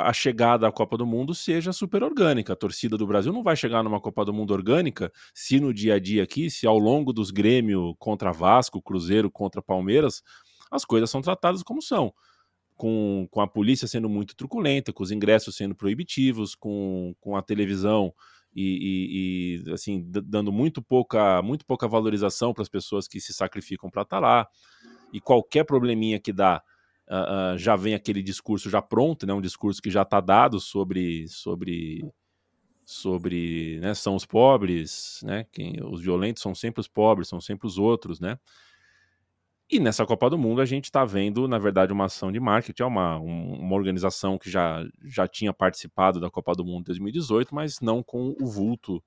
a, chegada à Copa do Mundo seja super orgânica. A torcida do Brasil não vai chegar numa Copa do Mundo orgânica se no dia a dia aqui, se ao longo dos Grêmio contra Vasco, Cruzeiro contra Palmeiras, as coisas são tratadas como são. Com, com a polícia sendo muito truculenta, com os ingressos sendo proibitivos, com, com a televisão e, e, e assim dando muito pouca, muito pouca valorização para as pessoas que se sacrificam para estar tá lá. E qualquer probleminha que dá, uh, uh, já vem aquele discurso já pronto, né, um discurso que já está dado sobre, sobre, sobre né, são os pobres, né, quem, os violentos são sempre os pobres, são sempre os outros, né? E nessa Copa do Mundo a gente está vendo, na verdade, uma ação de marketing, é uma, uma organização que já, já tinha participado da Copa do Mundo em 2018, mas não com o vulto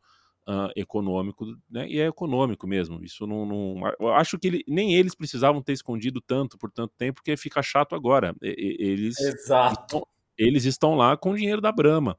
uh, econômico, né? E é econômico mesmo. Isso não. não eu acho que ele, nem eles precisavam ter escondido tanto por tanto tempo, porque fica chato agora. Eles, Exato. eles estão lá com o dinheiro da Brama.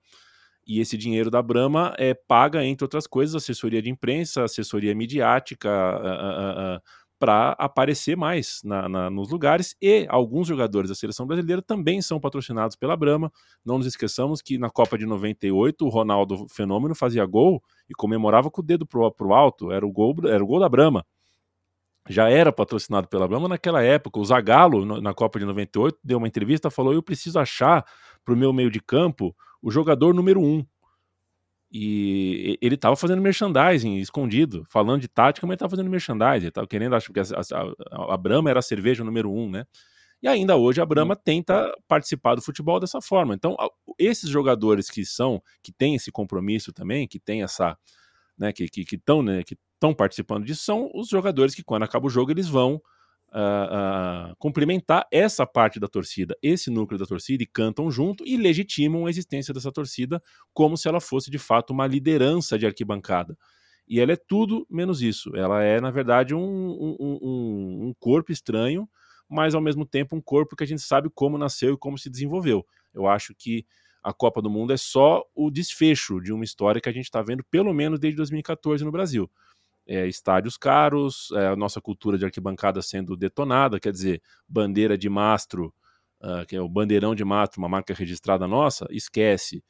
E esse dinheiro da Brama é paga, entre outras coisas, assessoria de imprensa, assessoria midiática, uh, para aparecer mais na, na, nos lugares e alguns jogadores da seleção brasileira também são patrocinados pela Brahma. Não nos esqueçamos que na Copa de 98 o Ronaldo Fenômeno fazia gol e comemorava com o dedo pro, pro alto, era o gol, era o gol da Brahma. Já era patrocinado pela Brahma naquela época. O Zagallo, na Copa de 98, deu uma entrevista falou: Eu preciso achar para o meu meio de campo o jogador número um. E ele estava fazendo merchandising escondido, falando de tática, mas estava fazendo merchandising. Ele tava querendo, acho que a, a, a, Brahma era a cerveja número um, né? E ainda hoje a Brahma tenta participar do futebol dessa forma. Então, esses jogadores que são, que têm esse compromisso também, que têm essa, né, que estão que, que né, que participando disso, são os jogadores que, quando acaba o jogo, eles vão uh, uh, cumprimentar essa parte da torcida, esse núcleo da torcida, e cantam junto e legitimam a existência dessa torcida como se ela fosse de fato uma liderança de arquibancada. E ela é tudo menos isso. Ela é, na verdade, um, um, um, um corpo estranho, mas ao mesmo tempo um corpo que a gente sabe como nasceu e como se desenvolveu. Eu acho que a Copa do Mundo é só o desfecho de uma história que a gente está vendo pelo menos desde 2014 no Brasil é, estádios caros, é, a nossa cultura de arquibancada sendo detonada, quer dizer, bandeira de mastro, uh, que é o bandeirão de mastro, uma marca registrada nossa, esquece,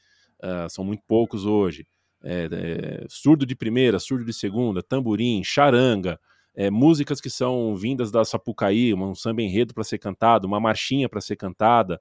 uh, são muito poucos hoje. É, é, surdo de primeira, surdo de segunda, tamborim, charanga, é, músicas que são vindas da Sapucaí, um samba enredo para ser cantado, uma marchinha para ser cantada,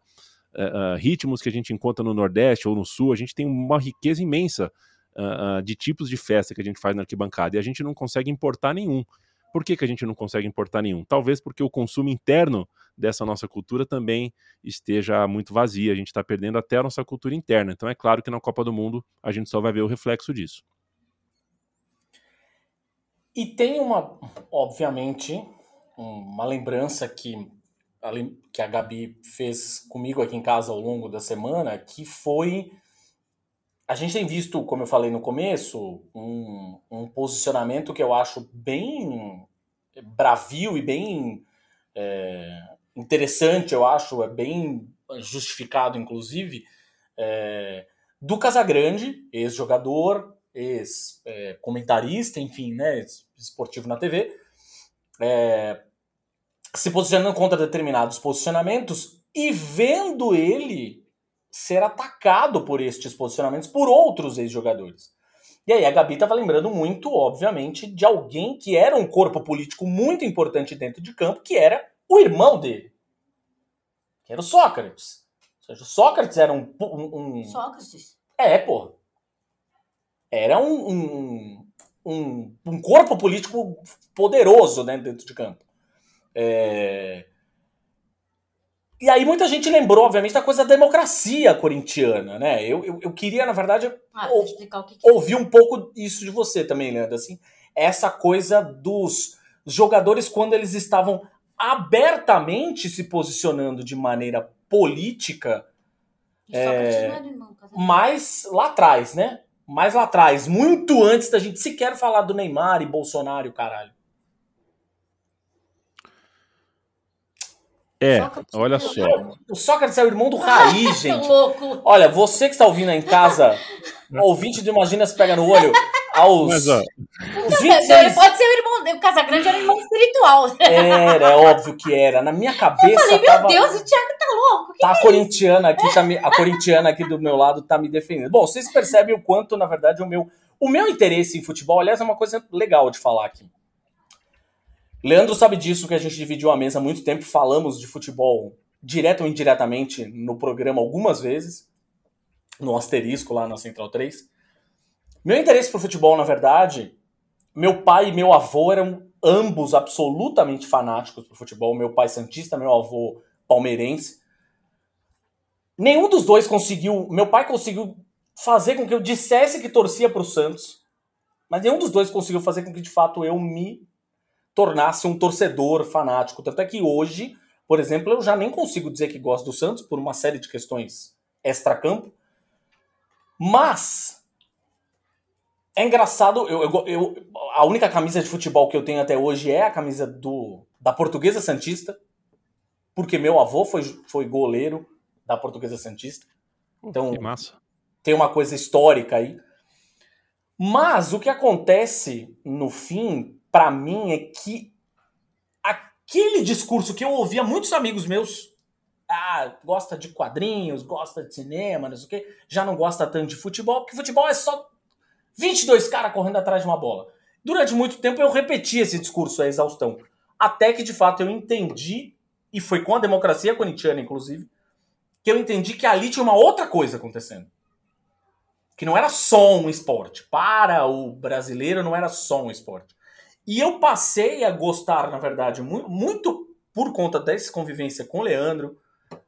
uh, ritmos que a gente encontra no Nordeste ou no Sul, a gente tem uma riqueza imensa uh, de tipos de festa que a gente faz na arquibancada e a gente não consegue importar nenhum. Por que, que a gente não consegue importar nenhum? Talvez porque o consumo interno dessa nossa cultura também esteja muito vazia, a gente está perdendo até a nossa cultura interna. Então é claro que na Copa do Mundo a gente só vai ver o reflexo disso. E tem uma, obviamente, uma lembrança que que a Gabi fez comigo aqui em casa ao longo da semana, que foi a gente tem visto, como eu falei no começo, um, um posicionamento que eu acho bem bravio e bem é, interessante, eu acho, é bem justificado, inclusive, é, do Casagrande, ex-jogador, ex-comentarista, enfim, né, esportivo na TV, é, se posicionando contra determinados posicionamentos e vendo ele ser atacado por estes posicionamentos por outros ex-jogadores. E aí a Gabi estava lembrando muito, obviamente, de alguém que era um corpo político muito importante dentro de campo, que era o irmão dele. Que era o Sócrates. Ou seja, o Sócrates era um. um, um... Sócrates? É, pô. Era um, um, um, corpo político poderoso né, dentro de campo. É... E aí muita gente lembrou, obviamente, da coisa da democracia corintiana, né? Eu, eu, eu queria, na verdade, ah, ou, que que é. ouvir um pouco isso de você também, Leandro, assim, essa coisa dos jogadores quando eles estavam abertamente se posicionando de maneira política, é, mais lá atrás, né? Mais lá atrás, muito antes da gente sequer falar do Neymar e Bolsonaro caralho. É, olha só. O Sócrates é o irmão do Raí, gente. louco. Olha, você que está ouvindo aí em casa, ouvinte do Imagina se pega no olho, aos. Mas, ó, os 26... Ele pode ser o irmão. O Casagrande era o irmão espiritual. Era, é óbvio que era. Na minha cabeça. Eu falei, meu tava... Deus, o Thiago tá louco. Que Tá que a é corintiana aqui, tá me... a corintiana aqui do meu lado tá me defendendo. Bom, vocês percebem o quanto, na verdade, o meu, o meu interesse em futebol, aliás, é uma coisa legal de falar aqui. Leandro sabe disso, que a gente dividiu a mesa há muito tempo, falamos de futebol direto ou indiretamente no programa algumas vezes, no asterisco lá na Central 3. Meu interesse por futebol, na verdade, meu pai e meu avô eram ambos absolutamente fanáticos por futebol. Meu pai santista, meu avô palmeirense. Nenhum dos dois conseguiu. Meu pai conseguiu fazer com que eu dissesse que torcia para o Santos, mas nenhum dos dois conseguiu fazer com que de fato eu me tornasse um torcedor fanático. Tanto é que hoje, por exemplo, eu já nem consigo dizer que gosto do Santos por uma série de questões extra-campo. Mas é engraçado, eu, eu, eu, a única camisa de futebol que eu tenho até hoje é a camisa do da Portuguesa Santista, porque meu avô foi, foi goleiro da Portuguesa Santista. Então, que massa. tem uma coisa histórica aí. Mas o que acontece no fim, para mim, é que aquele discurso que eu ouvia muitos amigos meus, ah, gosta de quadrinhos, gosta de cinema, não sei o quê, já não gosta tanto de futebol, porque futebol é só 22 caras correndo atrás de uma bola. Durante muito tempo eu repeti esse discurso, a exaustão. Até que de fato eu entendi, e foi com a democracia corintiana, inclusive, que eu entendi que ali tinha uma outra coisa acontecendo. Que não era só um esporte. Para o brasileiro não era só um esporte. E eu passei a gostar, na verdade, muito, por conta dessa convivência com o Leandro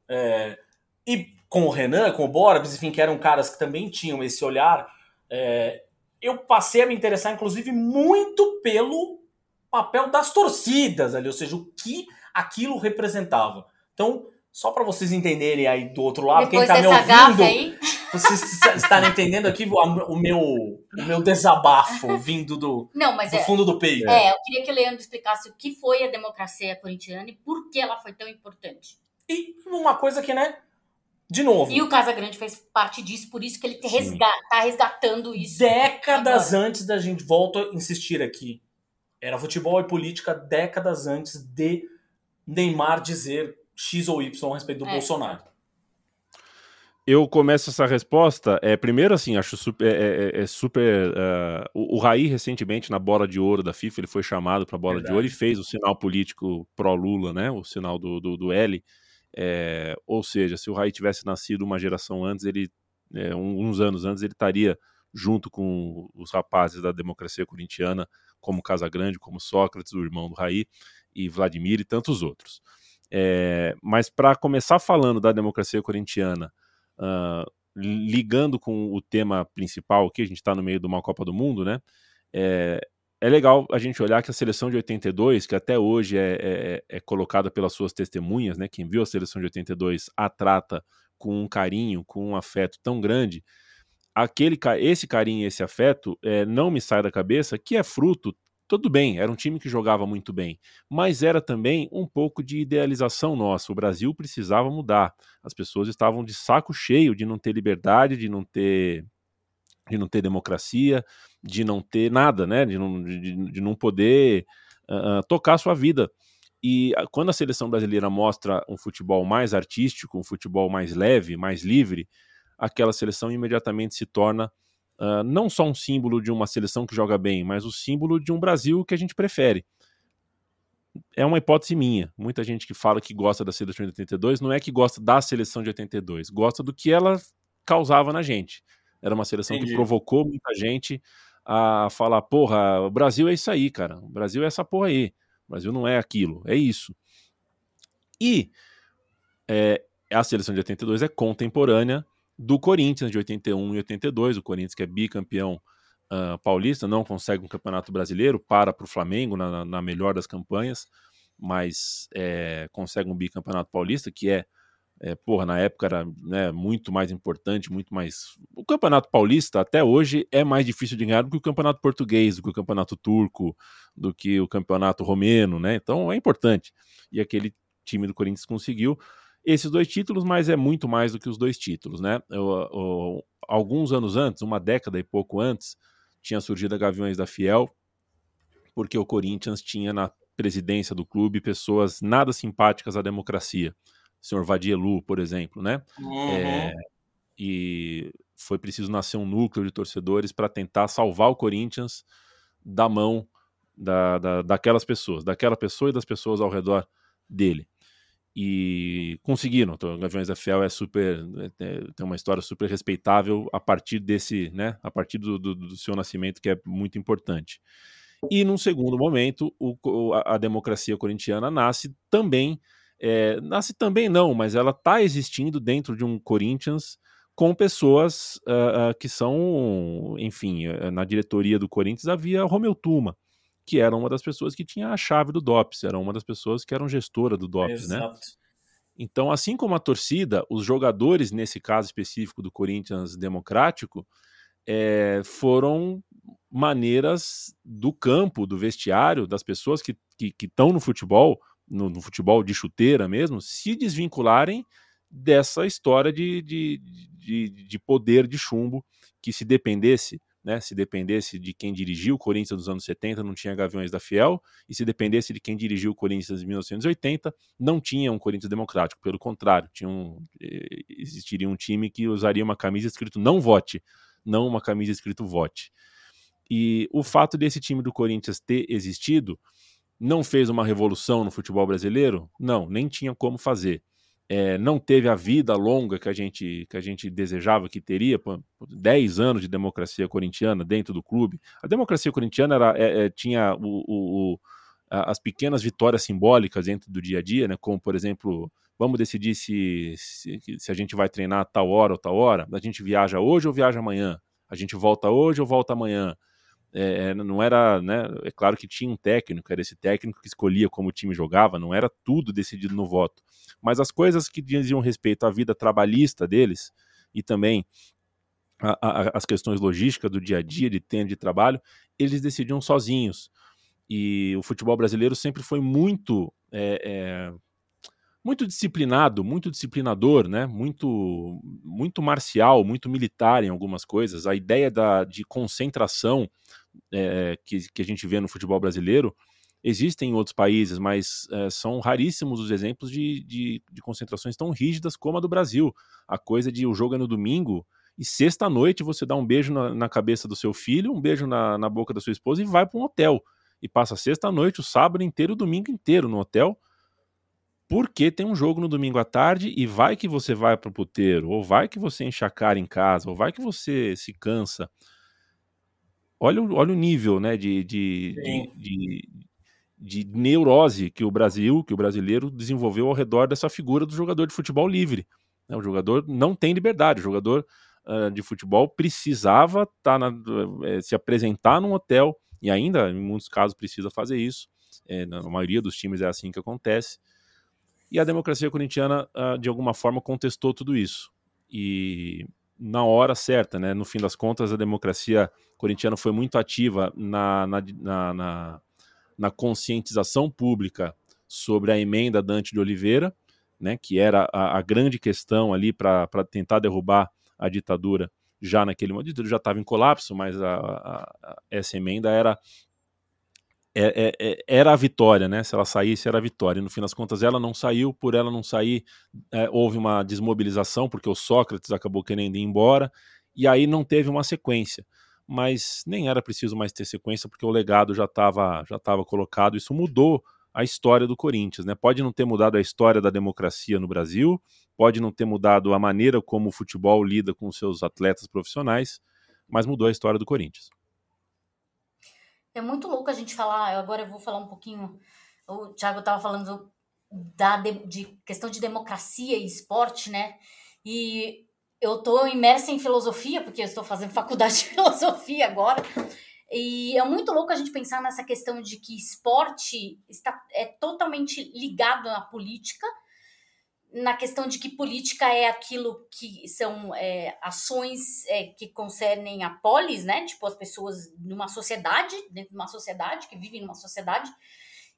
é, e com o Renan, com o Borbs, enfim, que eram caras que também tinham esse olhar. É, eu passei a me interessar, inclusive, muito pelo papel das torcidas ali, ou seja, o que aquilo representava. Então, só para vocês entenderem aí do outro lado, Depois quem tá me ouvindo, aí, vocês estarem entendendo aqui o meu, o meu desabafo vindo do, Não, do é, fundo do peito. é, eu queria que o Leandro explicasse o que foi a democracia corintiana e por que ela foi tão importante. E uma coisa que, né, de novo, E o Casagrande fez parte disso, por isso que ele Sim. resga tá resgatando isso. décadas antes da gente, volto a insistir aqui, era futebol e política décadas antes de Neymar dizer X ou Y a respeito do É. Bolsonaro. Eu começo essa resposta. É, primeiro, assim, acho super. É, é- é super ah, o, o Raí, recentemente, na bola de ouro da FIFA, ele foi chamado para a bola de Verdade. ouro e fez o sinal político pró-Lula, né? O sinal do, do, do L. É, ou seja, se o Raí tivesse nascido uma geração antes, ele. é, um- uns anos antes, ele estaria junto com os rapazes da democracia corintiana, como Casagrande, como Sócrates, o irmão do Raí, e Vladimir e tantos outros. É, mas para começar falando da democracia corintiana, ah, ligando com o tema principal aqui, a gente está no meio de uma Copa do Mundo, né? É, é legal a gente olhar que a seleção de 82, que até hoje é, é- é colocada pelas suas testemunhas, né? Quem viu a seleção de 82 a trata com um carinho, com um afeto tão grande. Aquele, esse carinho, esse afeto, é, não me sai da cabeça que é fruto. Tudo bem, era um time que jogava muito bem, mas era também um pouco de idealização nossa. O Brasil precisava mudar. As pessoas estavam de saco cheio de não ter liberdade, de não ter, de não ter democracia, de não ter nada, né? De não, de, de não poder ah, tocar a sua vida. E quando a seleção brasileira mostra um futebol mais artístico, um futebol mais leve, mais livre, aquela seleção imediatamente se torna uh, não só um símbolo de uma seleção que joga bem, mas o símbolo de um Brasil que a gente prefere. É uma hipótese minha. Muita gente que fala que gosta da seleção de 82 não é que gosta da seleção de 82, gosta do que ela causava na gente. Era uma seleção Entendi. que provocou muita gente a falar: porra, o Brasil é isso aí, cara. O Brasil é essa porra aí. O Brasil não é aquilo, é isso. E é, a seleção de 82 é contemporânea do Corinthians de 81 e 82. O Corinthians, que é bicampeão uh, paulista, não consegue um campeonato brasileiro, para para o Flamengo na, na, melhor das campanhas, mas é, consegue um bicampeonato paulista, que é, é porra, na época era né, muito mais importante, muito mais. O campeonato paulista, até hoje, é mais difícil de ganhar do que o campeonato português, do que o campeonato turco, do que o campeonato romeno, né? Então é importante. E aquele time do Corinthians conseguiu esses dois títulos, mas é muito mais do que os dois títulos, né? Eu, eu, alguns anos antes, uma década e pouco antes, tinha surgido a Gaviões da Fiel, porque o Corinthians tinha na presidência do clube pessoas nada simpáticas à democracia. O senhor Vadielu, por exemplo, né? Uhum. É, e foi preciso nascer um núcleo de torcedores para tentar salvar o Corinthians da mão da, da, daquelas pessoas, daquela pessoa e das pessoas ao redor dele e conseguiram. Então, Gaviões da Fiel é super é, tem uma história super respeitável a partir desse, né, a partir do, do, do seu nascimento que é muito importante. E num segundo momento, o, a, a, democracia corintiana nasce também, é, nasce também não, mas ela está existindo dentro de um Corinthians com pessoas uh, uh, que são, enfim, uh, na diretoria do Corinthians havia Romeu Tuma, que era uma das pessoas que tinha a chave do DOPS, era uma das pessoas que eram gestora do DOPS, né? Exato. né? Então, assim como a torcida, os jogadores, nesse caso específico do Corinthians Democrático, é, foram maneiras do campo, do vestiário, das pessoas que estão no futebol, no, no, futebol de chuteira mesmo, se desvincularem dessa história de, de, de, de poder de chumbo que se dependesse né? Se dependesse de quem dirigiu o Corinthians nos anos 70, não tinha Gaviões da Fiel, e se dependesse de quem dirigiu o Corinthians em 1980, não tinha um Corinthians democrático. Pelo contrário, tinha um, eh, existiria um time que usaria uma camisa escrito não vote, não uma camisa escrito vote. E o fato desse time do Corinthians ter existido não fez uma revolução no futebol brasileiro? Não, nem tinha como fazer é, não teve a vida longa que a gente, que a gente desejava que teria, 10 anos de democracia corintiana dentro do clube. A democracia corintiana era, é, é, tinha o, o, o, as pequenas vitórias simbólicas dentro do dia a dia, né, como, por exemplo, vamos decidir se, se, se a gente vai treinar tal hora ou tal hora, a gente viaja hoje ou viaja amanhã, a gente volta hoje ou volta amanhã. É, é, não era, né? É claro que tinha um técnico, era esse técnico que escolhia como o time jogava, não era tudo decidido no voto. Mas as coisas que diziam respeito à vida trabalhista deles e também a, a, as questões logísticas do dia a dia, de tempo de trabalho, eles decidiam sozinhos. E o futebol brasileiro sempre foi muito é, é, muito disciplinado, muito disciplinador, né? Muito, muito marcial, muito militar em algumas coisas. A ideia da, de concentração é, que, que a gente vê no futebol brasileiro existem em outros países, mas é, são raríssimos os exemplos de, de, de, concentrações tão rígidas como a do Brasil. A coisa de o jogo é no domingo e sexta-noite você dá um beijo na, na, cabeça do seu filho, um beijo na, na boca da sua esposa e vai para um hotel. E passa sexta-noite, o sábado inteiro, o domingo inteiro no hotel porque tem um jogo no domingo à tarde e vai que você vai para o puteiro, ou vai que você enche a cara em casa, ou vai que você se cansa. Olha, olha o nível né, de, de, de, de, de neurose que o Brasil, que o brasileiro desenvolveu ao redor dessa figura do jogador de futebol livre. Né? O jogador não tem liberdade, o jogador uh, de futebol precisava tá na, uh, se apresentar num hotel, e ainda, em muitos casos, precisa fazer isso. É, na maioria dos times é assim que acontece e a democracia corintiana, ah, de alguma forma, contestou tudo isso. E na hora certa, né? No fim das contas, a democracia corintiana foi muito ativa na, na, na, na, na conscientização pública sobre a emenda Dante de Oliveira, né? Que era a, a grande questão ali para tentar derrubar a ditadura já naquele momento. Já estava em colapso, mas a, a, a, essa emenda era é, é, é, era a vitória, né? Se ela saísse, era a vitória. no fim das contas, ela não saiu. Por ela não sair, é, houve uma desmobilização, porque o Sócrates acabou querendo ir embora. e aí não teve uma sequência. Mas nem era preciso mais ter sequência, porque o legado já estava já tava colocado. Isso mudou a história do Corinthians. Né? Pode não ter mudado a história da democracia no Brasil, pode não ter mudado a maneira como o futebol lida com seus atletas profissionais, mas mudou a história do Corinthians. É muito louco a gente falar, agora eu vou falar um pouquinho, o Thiago estava falando da, de, de questão de democracia e esporte, né? E eu estou imersa em filosofia, porque eu estou fazendo faculdade de filosofia agora. E é muito louco a gente pensar nessa questão de que esporte está, é totalmente ligado à política, na questão de que política é aquilo que são é, ações é, que concernem a polis, né? Tipo, as pessoas numa sociedade, dentro de uma sociedade, que vivem numa sociedade.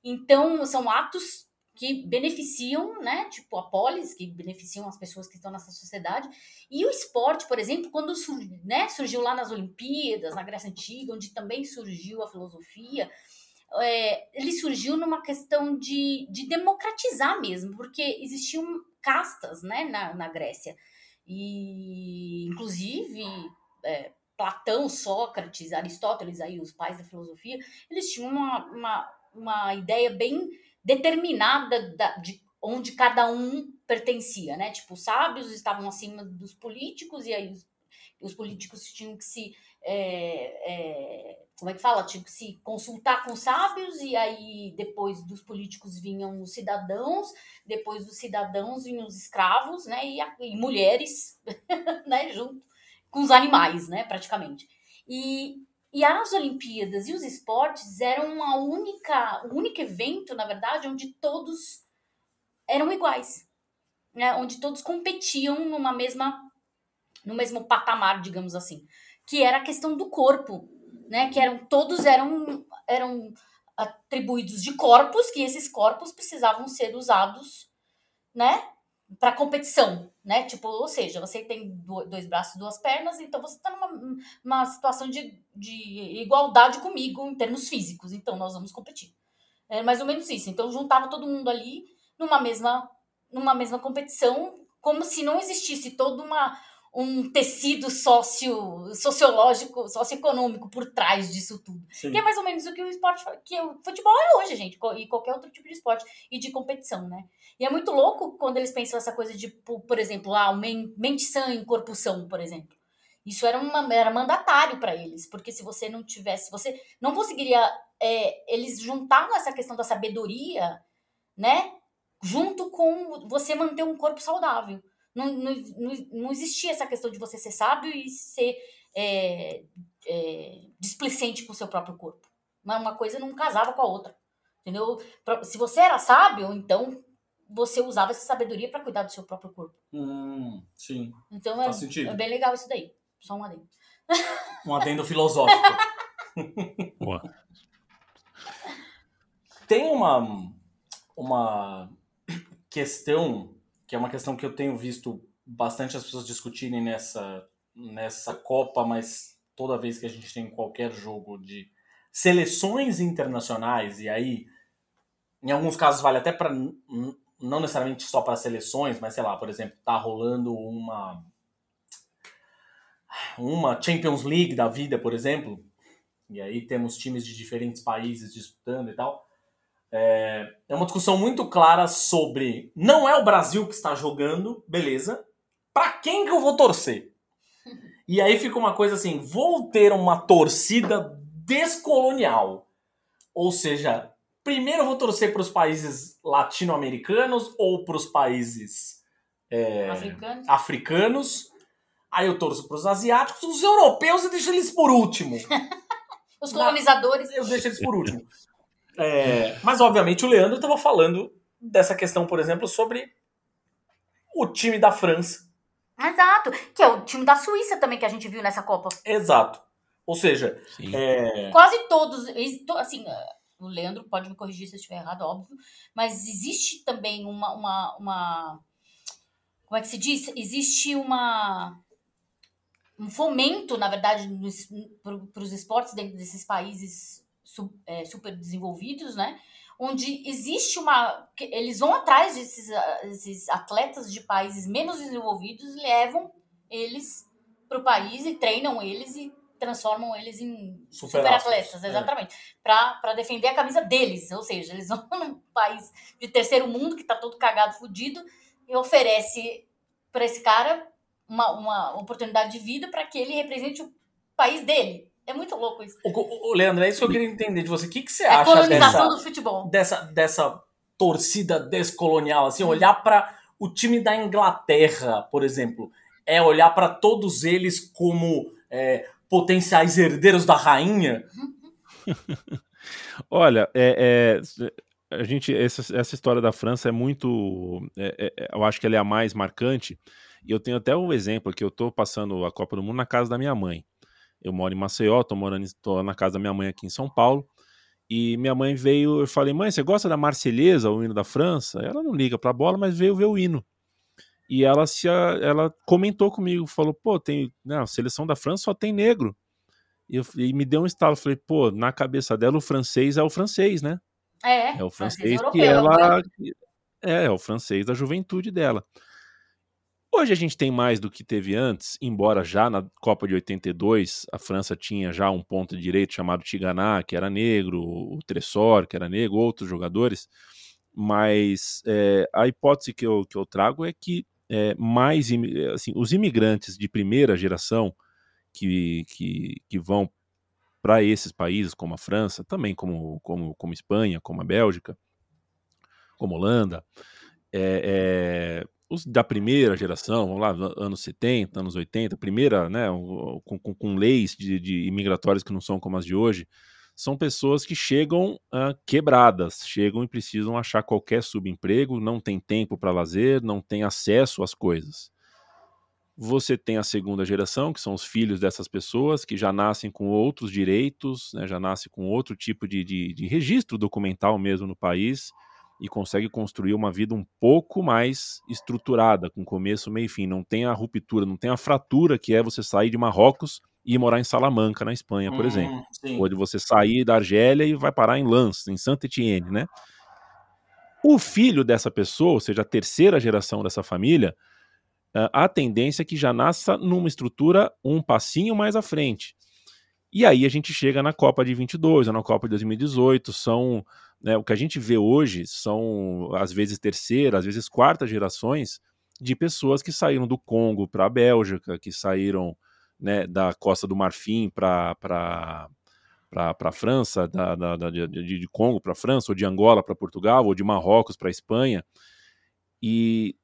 Então, são atos que beneficiam, né, tipo a polis, que beneficiam as pessoas que estão nessa sociedade. E o esporte, por exemplo, quando surgiu, né, surgiu lá nas Olimpíadas, na Grécia Antiga, onde também surgiu a filosofia, é, ele surgiu numa questão de, de democratizar mesmo, porque existiam castas, né, na, na Grécia. E, inclusive, é, Platão, Sócrates, Aristóteles, aí, os pais da filosofia, eles tinham uma, uma, uma ideia bem determinada da, de onde cada um pertencia, né? Tipo, os sábios estavam acima dos políticos e aí os, os políticos tinham que se é, é, como é que fala? Que se consultar com os sábios, e aí depois dos políticos vinham os cidadãos, depois dos cidadãos vinham os escravos, né? E, e mulheres, né? Junto com os animais, né? Praticamente. E, e as Olimpíadas e os esportes eram a única, o único evento, na verdade, onde todos eram iguais, né? Onde todos competiam numa mesma, no mesmo patamar, digamos assim, que era a questão do corpo, né? Que eram todos eram eram atribuídos de corpos, que esses corpos precisavam ser usados, né? para competição, né? Tipo, ou seja, você tem dois braços, duas pernas, então você está numa, numa situação de, de igualdade comigo em termos físicos, então nós vamos competir. É mais ou menos isso. Então juntava todo mundo ali numa mesma numa mesma competição, como se não existisse toda uma um tecido socio, sociológico, socioeconômico por trás disso tudo. Sim. Que é mais ou menos o que o esporte, que o futebol é hoje, gente, e qualquer outro tipo de esporte e de competição, né? E é muito louco quando eles pensam essa coisa de, por exemplo, ah, mente sã em corpo são, por exemplo. Isso era, uma, era mandatário para eles, porque se você não tivesse, você não conseguiria. É, eles juntavam essa questão da sabedoria, né? Junto com você manter um corpo saudável. Não, não, não, existia essa questão de você ser sábio e ser é, é, displicente com o seu próprio corpo. Mas uma coisa não casava com a outra. Entendeu? Se você era sábio, então você usava essa sabedoria para cuidar do seu próprio corpo. Hum, sim. Então é, é, bem legal isso daí. Só um adendo. Um adendo filosófico. Boa. Tem uma, uma questão que é uma questão que eu tenho visto bastante as pessoas discutirem nessa, nessa Copa, mas toda vez que a gente tem qualquer jogo de seleções internacionais, e aí em alguns casos vale até para não necessariamente só para seleções, mas sei lá, por exemplo, tá rolando uma uma Champions League da vida, por exemplo, e aí temos times de diferentes países disputando e tal. É, é uma discussão muito clara sobre não é o Brasil que está jogando, beleza? Para quem que eu vou torcer? E aí fica uma coisa assim, vou ter uma torcida descolonial. Ou seja, primeiro eu vou torcer para os países latino-americanos ou para os países é, africanos. africanos. Aí eu torço para os asiáticos, os europeus eu deixo eles por último. os colonizadores. Eu deixo eles por último. É, mas, obviamente, o Leandro estava falando dessa questão, por exemplo, sobre o time da França. Exato, que é o time da Suíça também que a gente viu nessa Copa. Exato. Ou seja, é... quase todos, assim, o Leandro pode me corrigir se eu estiver errado, óbvio, mas existe também uma, uma, uma como é que se diz? Existe uma um fomento, na verdade, para os esportes dentro desses países é, super desenvolvidos, né? Onde existe uma. Eles vão atrás desses, desses atletas de países menos desenvolvidos levam eles pro país e treinam eles e transformam eles em Super super atletas, é. exatamente. Pra para defender a camisa deles. Ou seja, eles vão num país de terceiro mundo que tá todo cagado, fudido, e oferece para esse cara uma, uma oportunidade de vida para que ele represente o país dele. É muito louco isso. O, o- o Leandro, é isso que eu queria entender de você. O que, que você É acha colonização dessa, do futebol. dessa, dessa torcida descolonial? Assim, olhar para o time da Inglaterra, por exemplo, é olhar para todos eles como é, potenciais herdeiros da rainha? Olha, é, é, a gente essa, essa história da França é muito, é, é, eu acho que ela é a mais marcante. E eu tenho até um exemplo que eu tô passando a Copa do Mundo na casa da minha mãe. Eu moro em Maceió, tô morando, tô na casa da minha mãe aqui em São Paulo. E minha mãe veio, eu falei, mãe, você gosta da Marselhesa, o hino da França? Ela não liga pra bola, mas veio ver o hino. E ela se, a- ela comentou comigo, falou, pô, tem, né, a seleção da França só tem negro. E, eu- e me deu um estalo, falei, pô, na cabeça dela o francês é o francês, né? É, É o francês que europeu, ela. né? É, é o francês da juventude dela. Hoje a gente tem mais do que teve antes, embora já na Copa de 82 a França tinha já um ponto de direito chamado Tiganá, que era negro, o Tressor, que era negro, outros jogadores, mas é, a hipótese que eu, que eu trago é que é, mais assim, os imigrantes de primeira geração que, que, que vão para esses países, como a França, também como, como, como Espanha, como a Bélgica, como Holanda, é, é, os da primeira geração, vamos lá, anos 70, anos 80, primeira, né, com, com, com leis de, de imigratórias que não são como as de hoje, são pessoas que chegam ah, quebradas, chegam e precisam achar qualquer subemprego, não tem tempo para lazer, não tem acesso às coisas. Você tem a segunda geração, que são os filhos dessas pessoas, que já nascem com outros direitos, né, já nascem com outro tipo de, de, de registro documental mesmo no país, e consegue construir uma vida um pouco mais estruturada, com começo, meio e fim. Não tem a ruptura, não tem a fratura que é você sair de Marrocos e morar em Salamanca, na Espanha, por Hum, exemplo. sim. Ou de você sair da Argélia e vai parar em Lens, em Saint Etienne, né? O filho dessa pessoa, ou seja, a terceira geração dessa família, ah, a tendência é que já nasça numa estrutura um passinho mais à frente. E aí a gente chega na Copa de 22, ou na Copa de 2018, são né, o que a gente vê hoje são às vezes terceira, às vezes quarta gerações de pessoas que saíram do Congo para a Bélgica, que saíram né, da Costa do Marfim para para a França, da, da, da- de, de- Congo para a França, ou de Angola para Portugal, ou de Marrocos para a Espanha. E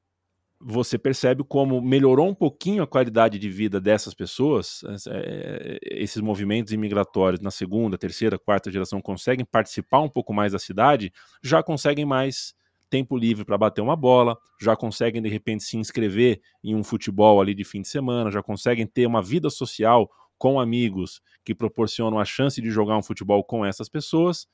você percebe como melhorou um pouquinho a qualidade de vida dessas pessoas, é, esses movimentos imigratórios na segunda, terceira, quarta geração conseguem participar um pouco mais da cidade, já conseguem mais tempo livre para bater uma bola, já conseguem de repente se inscrever em um futebol ali de fim de semana, já conseguem ter uma vida social com amigos que proporcionam a chance de jogar um futebol com essas pessoas,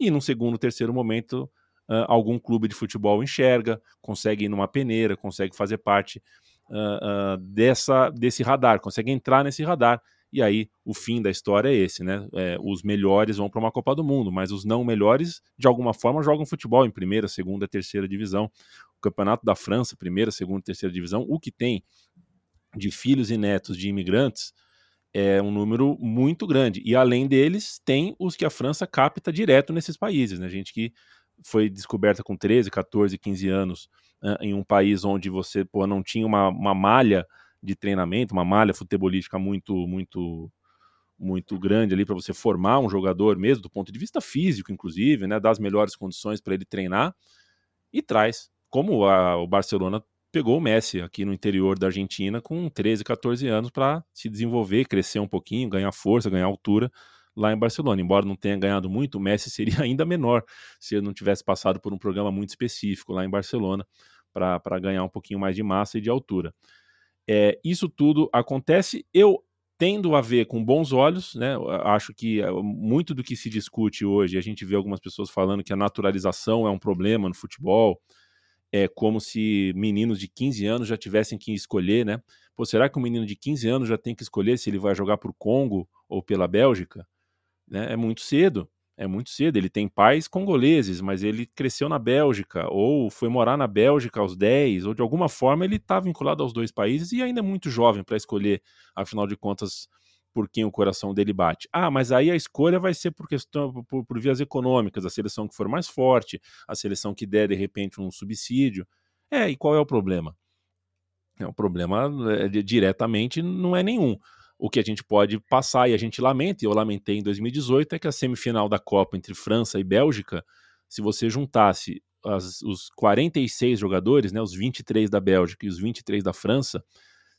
e num segundo, terceiro momento, ah, algum clube de futebol enxerga, consegue ir numa peneira, consegue fazer parte ah, ah, dessa, desse radar, consegue entrar nesse radar. E aí o fim da história é esse, né? É, os melhores vão para uma Copa do Mundo, mas os não melhores, de alguma forma, jogam futebol em primeira, segunda, terceira divisão. O campeonato da França, primeira, segunda, terceira divisão, o que tem de filhos e netos de imigrantes é um número muito grande. E além deles, tem os que a França capta direto nesses países, né? Gente que foi descoberta com 13, 14, 15 anos ah, em um país onde você pô, não tinha uma, uma malha de treinamento, uma malha futebolística muito, muito, muito grande ali para você formar um jogador mesmo, do ponto de vista físico, inclusive, né? Dar as melhores condições para ele treinar e traz. Como a- o Barcelona pegou o Messi aqui no interior da Argentina com 13, 14 anos para se desenvolver, crescer um pouquinho, ganhar força, ganhar altura lá em Barcelona. Embora não tenha ganhado muito, o Messi seria ainda menor se ele não tivesse passado por um programa muito específico lá em Barcelona para ganhar um pouquinho mais de massa e de altura. É, isso tudo acontece. Eu tendo a ver com bons olhos, né? Acho que eh, muito do que se discute hoje, a gente vê algumas pessoas falando que a naturalização é um problema no futebol, é como se meninos de 15 anos já tivessem que escolher, né? Pô, será que um menino de 15 anos já tem que escolher se ele vai jogar por Congo ou pela Bélgica? Né? É muito cedo. É muito cedo. Ele tem pais congoleses, mas ele cresceu na Bélgica, ou foi morar na Bélgica aos 10, ou de alguma forma ele está vinculado aos dois países e ainda é muito jovem para escolher, afinal de contas, por quem o coração dele bate. Ah, mas aí a escolha vai ser por questão por, por vias econômicas, a seleção que for mais forte, a seleção que der de repente um subsídio. É, e qual é o problema? É, o problema é, diretamente não é nenhum. O que a gente pode passar, e a gente lamenta, e eu lamentei em 2018, é que a semifinal da Copa entre França e Bélgica, se você juntasse as, os 46 jogadores, né, os 23 da Bélgica e os 23 da França,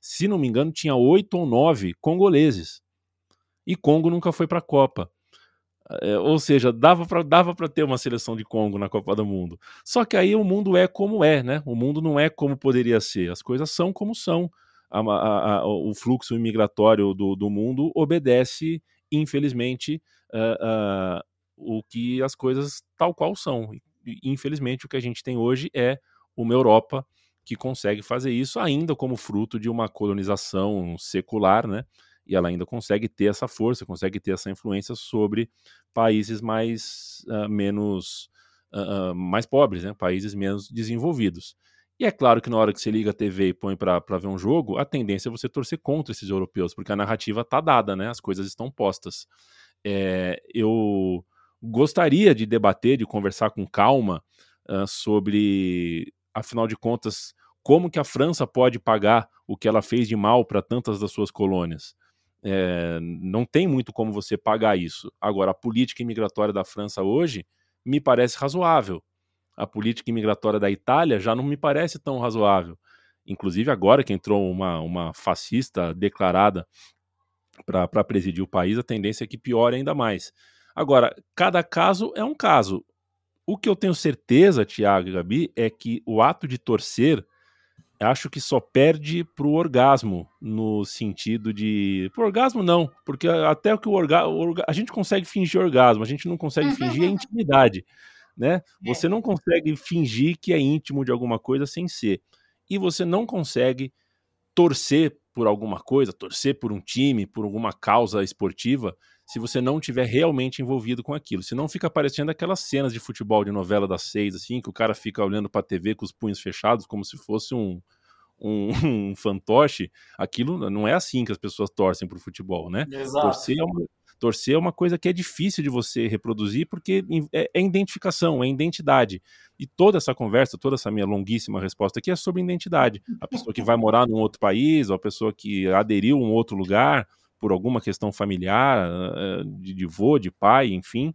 se não me engano, tinha oito ou nove congoleses. E Congo nunca foi para a Copa. É, ou seja, dava para dava ter uma seleção de Congo na Copa do Mundo. Só que aí o mundo é como é, né? O mundo não é como poderia ser. As coisas são como são a, a, a, o fluxo imigratório do, do mundo obedece, infelizmente, uh, uh, o que as coisas tal qual são. Infelizmente, o que a gente tem hoje é uma Europa que consegue fazer isso ainda como fruto de uma colonização secular, né? E ela ainda consegue ter essa força, consegue ter essa influência sobre países mais uh, menos uh, mais pobres, né? Países menos desenvolvidos. E é claro que na hora que você liga a TV e põe para ver um jogo, a tendência é você torcer contra esses europeus, porque a narrativa tá dada, né? As coisas estão postas. É, eu gostaria de debater, de conversar com calma uh, sobre, afinal de contas, como que a França pode pagar o que ela fez de mal para tantas das suas colônias. É, não tem muito como você pagar isso. Agora, a política imigratória da França hoje me parece razoável a política imigratória da Itália já não me parece tão razoável. Inclusive, agora que entrou uma, uma fascista declarada para presidir o país, a tendência é que piore ainda mais. Agora, cada caso é um caso. O que eu tenho certeza, Tiago e Gabi, é que o ato de torcer acho que só perde pro orgasmo, no sentido de. Pro orgasmo, não, porque até que o orgasmo. A gente consegue fingir orgasmo, a gente não consegue fingir a intimidade né? É. Você não consegue fingir que é íntimo de alguma coisa sem ser. E você não consegue torcer por alguma coisa, torcer por um time, por alguma causa esportiva, se você não tiver realmente envolvido com aquilo. Senão fica parecendo aquelas cenas de futebol de novela das seis, assim, que o cara fica olhando para a TV com os punhos fechados, como se fosse um, um, um fantoche. Aquilo não é assim que as pessoas torcem pro futebol, né? Exato. Torcer é uma, Torcer é uma coisa que é difícil de você reproduzir porque é, é identificação, é identidade. E toda essa conversa, toda essa minha longuíssima resposta aqui é sobre identidade. A pessoa que vai morar num outro país, ou a pessoa que aderiu a um outro lugar por alguma questão familiar, eh, de, de vô, de pai, enfim,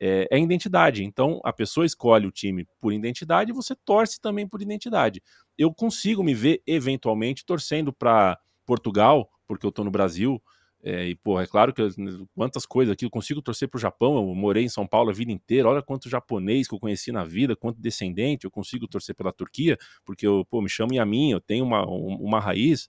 é, é, identidade. Então, a pessoa escolhe o time por identidade e você torce também por identidade. Eu consigo me ver, eventualmente, torcendo para Portugal, porque eu estou no Brasil, é, e, pô, é claro que eu, quantas coisas aqui, eu consigo torcer pro Japão, eu morei em São Paulo a vida inteira, olha quanto japonês que eu conheci na vida, quanto descendente, eu consigo torcer pela Turquia, porque eu, pô, me chamo Yamin, eu tenho uma, uma raiz,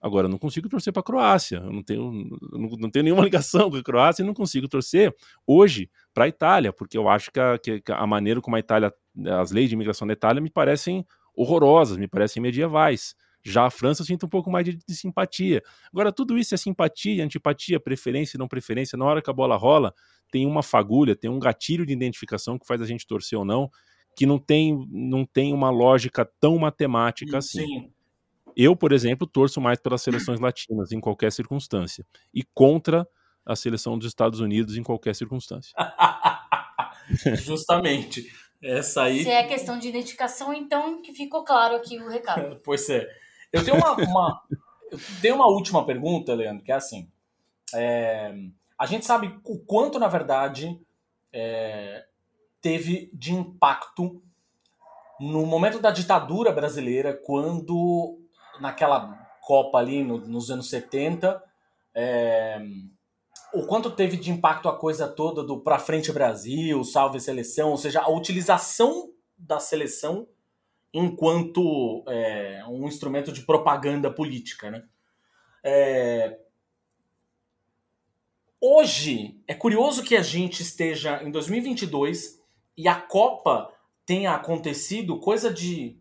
agora eu não consigo torcer pra Croácia, eu não tenho, não, não tenho nenhuma ligação com a Croácia e não consigo torcer hoje para a Itália, porque eu acho que a, que a maneira como a Itália, as leis de imigração da Itália me parecem horrorosas, me parecem medievais, já a França eu sinto um pouco mais de, de, simpatia. Agora, tudo isso é simpatia, antipatia, preferência e não preferência. Na hora que a bola rola, tem uma fagulha, tem um gatilho de identificação que faz a gente torcer ou não, que não tem, não tem uma lógica tão matemática assim. Sim. Eu, por exemplo, torço mais pelas seleções latinas em qualquer circunstância e contra a seleção dos Estados Unidos em qualquer circunstância. Justamente. Essa aí. Se é questão de identificação, então que ficou claro aqui o recado. pois é. Eu tenho uma, uma, eu tenho uma última pergunta, Leandro, que é assim. É, a gente sabe o quanto, na verdade, é, teve de impacto no momento da ditadura brasileira, quando naquela Copa ali no, nos anos 70, é, o quanto teve de impacto a coisa toda do Pra Frente Brasil, Salve Seleção, ou seja, a utilização da seleção enquanto é, um instrumento de propaganda política. Né? É... Hoje, é curioso que a gente esteja em 2022 e a Copa tenha acontecido coisa de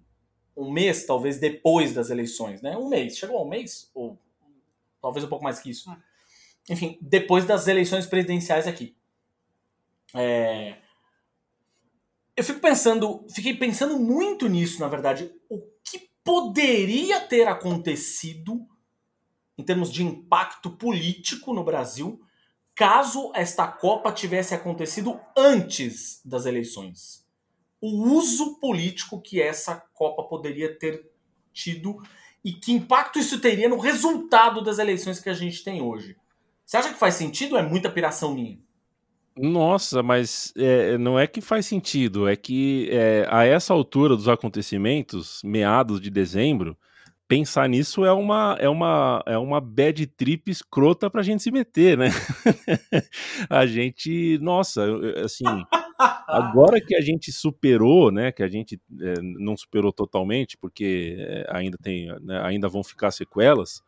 um mês, talvez, depois das eleições. Né? Um mês. Chegou a um mês? Ou talvez um pouco mais que isso. Enfim, depois das eleições presidenciais aqui. É... Eu fico pensando, fiquei pensando muito nisso, na verdade. O que poderia ter acontecido em termos de impacto político no Brasil caso esta Copa tivesse acontecido antes das eleições? O uso político que essa Copa poderia ter tido e que impacto isso teria no resultado das eleições que a gente tem hoje. Você acha que faz sentido ou é muita piração minha? Nossa, mas é, não é que faz sentido, é que é, a essa altura dos acontecimentos, meados de dezembro, pensar nisso é uma é uma é uma bad trip escrota pra gente se meter, né? a gente, nossa, assim, agora que a gente superou, né, que a gente é, não superou totalmente, porque ainda tem, né, ainda vão ficar sequelas,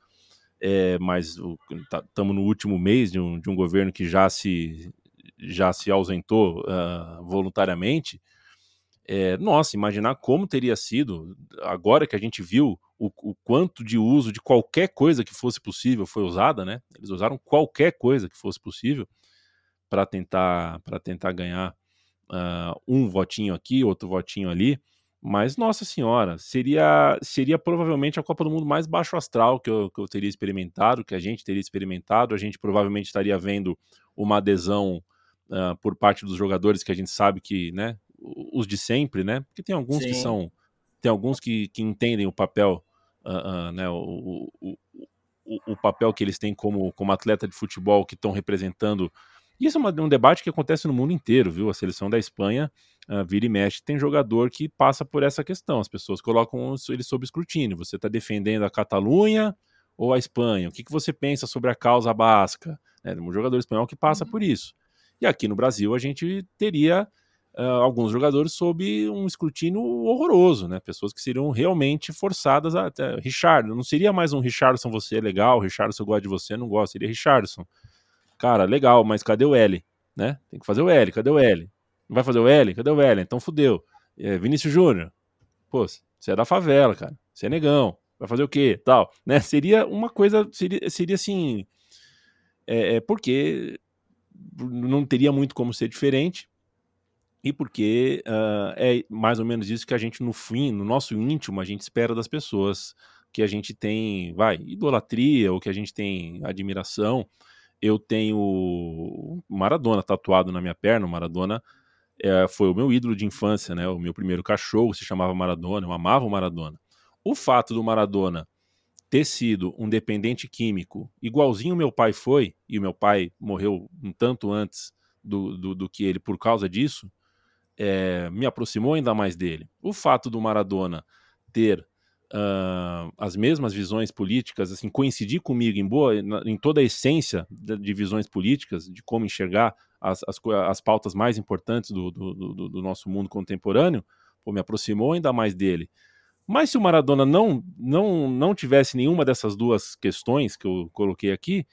é, mas estamos tá, no último mês de um, de um governo que já se já se ausentou uh, voluntariamente, é, nossa, imaginar como teria sido, agora que a gente viu o, o, quanto de uso de qualquer coisa que fosse possível foi usada, né? Eles usaram qualquer coisa que fosse possível para tentar tentar ganhar uh, um votinho aqui, outro votinho ali. Mas, nossa senhora, seria, seria provavelmente a Copa do Mundo mais baixo astral que eu, que eu teria experimentado, que a gente teria experimentado. A gente provavelmente estaria vendo uma adesão uh, por parte dos jogadores que a gente sabe que, né, os de sempre, né? Porque tem alguns Sim. que são, tem alguns que, que entendem o papel, uh, uh, né, o, o, o, o, papel que eles têm como, como atleta de futebol que estão representando. Isso é uma, um debate que acontece no mundo inteiro, viu? A seleção da Espanha uh, vira e mexe, tem jogador que passa por essa questão. As pessoas colocam ele sob escrutínio. Você está defendendo a Catalunha ou a Espanha? O que, que você pensa sobre a causa basca? É um jogador espanhol que passa uhum. por isso. Aqui no Brasil a gente teria uh, alguns jogadores sob um escrutínio horroroso, né? Pessoas que seriam realmente forçadas a. Até, Richard, não seria mais um Richardson, você é legal, Richardson eu gosto de você, não gosto, seria Richardson. Cara, legal, mas cadê o L? Né? Tem que fazer o L, cadê o L? Não vai fazer o L? Cadê o L? Então fudeu. É, Vinícius Júnior, pô, você é da favela, cara, você é negão, vai fazer o quê? Tal, né? Seria uma coisa, seria, seria assim. É, é porque não teria muito como ser diferente e porque uh, é mais ou menos isso que a gente, no fim, no nosso íntimo, a gente espera das pessoas, que a gente tem, vai, idolatria, ou que a gente tem admiração. Eu tenho Maradona tatuado na minha perna, Maradona é, foi o meu ídolo de infância, né? O meu primeiro cachorro se chamava Maradona, eu amava o Maradona. O fato do Maradona ter sido um dependente químico, igualzinho meu pai foi, e meu pai morreu um tanto antes do, do, do que ele por causa disso, é, me aproximou ainda mais dele. O fato do Maradona ter uh, as mesmas visões políticas, assim, coincidir comigo em boa, em toda a essência de visões políticas, de como enxergar as, as, as pautas mais importantes do, do, do, do, nosso mundo contemporâneo, pô, me aproximou ainda mais dele. Mas se o Maradona não, não, não tivesse nenhuma dessas duas questões que eu coloquei aqui,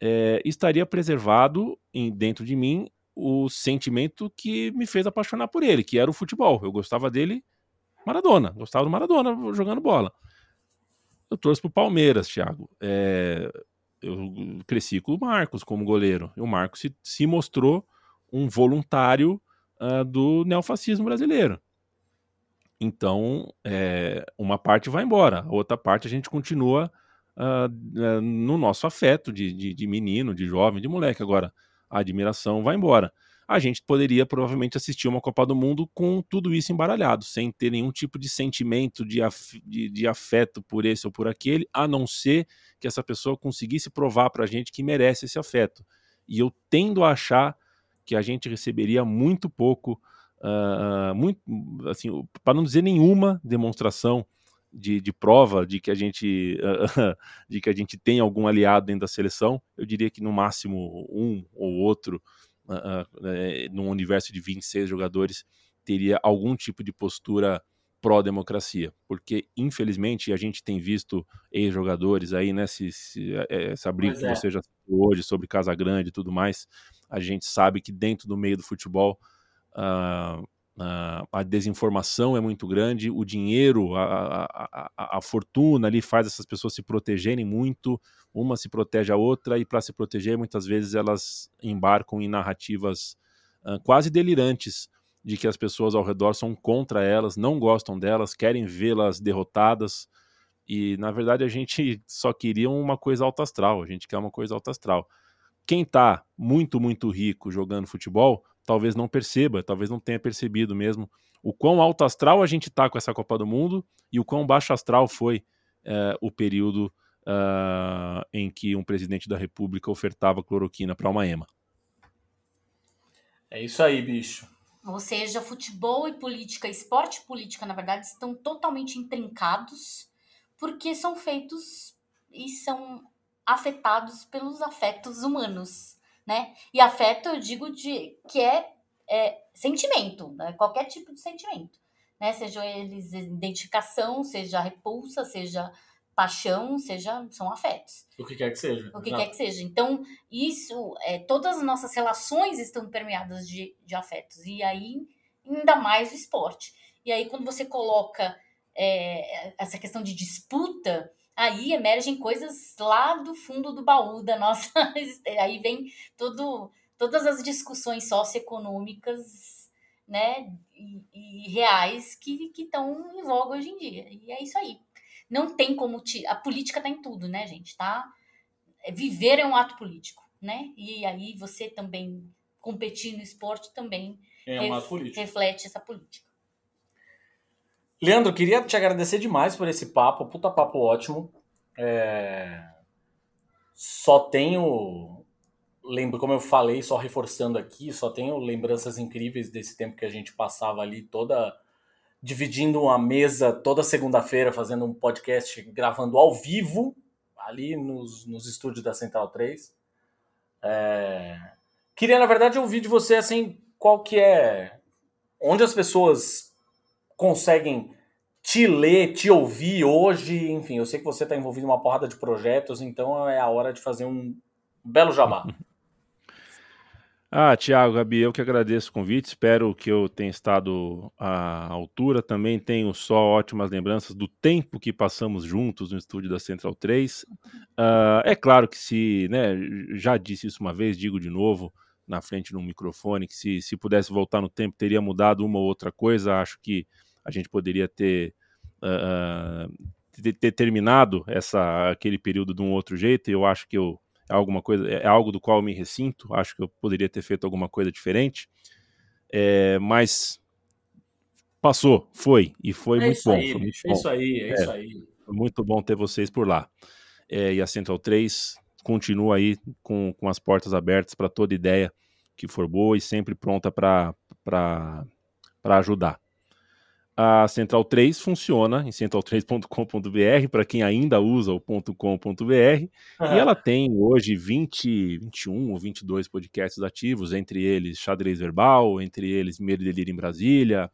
é, estaria preservado em, dentro de mim o sentimento que me fez apaixonar por ele, que era o futebol. Eu gostava dele, Maradona, gostava do Maradona jogando bola. Eu torço pro Palmeiras, Thiago. É, eu cresci com o Marcos como goleiro. E o Marcos se, se mostrou um voluntário uh, do neofascismo brasileiro. Então, é, uma parte vai embora, a outra parte a gente continua uh, no nosso afeto de, de, de menino, de jovem, de moleque. Agora, a admiração vai embora. A gente poderia provavelmente assistir uma Copa do Mundo com tudo isso embaralhado, sem ter nenhum tipo de sentimento de, af de, de afeto por esse ou por aquele, a não ser que essa pessoa conseguisse provar para a gente que merece esse afeto. E eu tendo a achar que a gente receberia muito pouco, uh, muito, assim, para não dizer nenhuma demonstração de, de, prova de que a gente de que a gente tem algum aliado dentro da seleção, eu diria que no máximo um ou outro uh, uh, num universo de 26 jogadores teria algum tipo de postura pró-democracia, porque infelizmente a gente tem visto ex-jogadores aí, né, se, se, é, essa briga que você já falou hoje sobre Casa Grande e tudo mais, a gente sabe que dentro do meio do futebol uh, Uh, a desinformação é muito grande, o dinheiro, a, a, a, a, fortuna ali faz essas pessoas se protegerem muito, uma se protege a outra, e para se proteger, muitas vezes elas embarcam em narrativas uh, quase delirantes de que as pessoas ao redor são contra elas, não gostam delas, querem vê-las derrotadas. E na verdade a gente só queria uma coisa alta astral, a gente quer uma coisa alta astral. Quem está muito, muito rico jogando futebol, talvez não perceba, talvez não tenha percebido mesmo o quão alto astral a gente está com essa Copa do Mundo e o quão baixo astral foi é, o período uh, em que um presidente da República ofertava cloroquina para uma ema. É isso aí, bicho. Ou seja, futebol e política, esporte e política, na verdade, estão totalmente intrincados, porque são feitos e são afetados pelos afetos humanos, né? E afeto, eu digo, de que é, é sentimento, né? qualquer tipo de sentimento, né? Seja eles identificação, seja repulsa, seja paixão, seja são afetos. O que quer que seja. O que quer que seja. Então, isso, é, todas as nossas relações estão permeadas de, de afetos. E aí, ainda mais o esporte. E aí, quando você coloca é, essa questão de disputa, aí emergem coisas lá do fundo do baú da nossa. aí vem todo, todas as discussões socioeconômicas né, e, e reais que estão em voga hoje em dia. E é isso aí. Não tem como. Te... A política tá em tudo, né, gente? Tá? É, viver é um ato político, né? E aí você também competir no esporte também é um político. reflete essa política. Leandro, queria te agradecer demais por esse papo, puta papo ótimo. É... Só tenho, lembro como eu falei, só reforçando aqui, só tenho lembranças incríveis desse tempo que a gente passava ali toda dividindo uma mesa toda segunda-feira, fazendo um podcast, gravando ao vivo, ali nos, nos estúdios da Central 3. É... Queria, na verdade, ouvir de você, assim, qual que é... Onde as pessoas conseguem te ler, te ouvir hoje, enfim, eu sei que você está envolvido em uma porrada de projetos, então é a hora de fazer um belo jabá. Ah, Tiago, Gabi, eu que agradeço o convite. Espero que eu tenha estado à altura. Também tenho só ótimas lembranças do tempo que passamos juntos no estúdio da Central 3. Uh, ah, é claro que se, né, já disse isso uma vez, digo de novo, na frente de um microfone, que se, se pudesse voltar no tempo, teria mudado uma ou outra coisa. Acho que a gente poderia ter, uh, ter, ter terminado essa, aquele período de um outro jeito. E eu acho que eu é alguma coisa, é algo do qual eu me ressinto, acho que eu poderia ter feito alguma coisa diferente, é, mas passou, foi, e foi é muito bom. Aí, foi muito é bom. isso aí, é, isso aí. Foi muito bom ter vocês por lá. É, e a Central 3 continua aí com, com as portas abertas para toda ideia que for boa e sempre pronta para ajudar. A Central 3 funciona em central3.com.br para quem ainda usa o .com.br e ela tem hoje 20, 21 ou 22 podcasts ativos, entre eles Xadrez Verbal, entre eles Medo e Delírio em Brasília,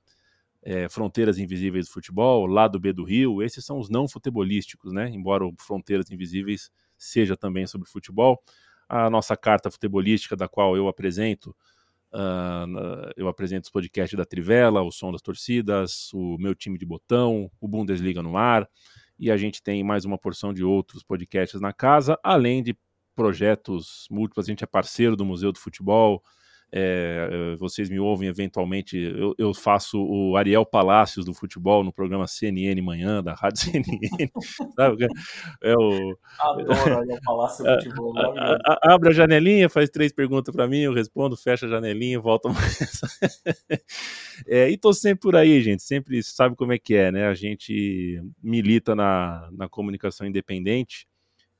é, Fronteiras Invisíveis do Futebol, Lado B do Rio, esses são os não futebolísticos, né? Embora o Fronteiras Invisíveis seja também sobre futebol. A nossa carta futebolística, da qual eu apresento, Uh, eu apresento os podcasts da Trivela, o Som das Torcidas, o meu time de botão, o Bundesliga no ar, e a gente tem mais uma porção de outros podcasts na casa, além de projetos múltiplos. A gente é parceiro do Museu do Futebol, é, é, vocês me ouvem eventualmente, eu, eu, faço o Ariel Palácios do futebol no programa CNN Manhã, da Rádio CNN. sabe? É o, Adoro Ariel Palácio do futebol. A, a, abre a janelinha, faz três perguntas para mim, eu respondo, fecha a janelinha, volta mais. é, e tô sempre por aí, gente, sempre sabe como é que é, né? A gente milita na, na comunicação independente,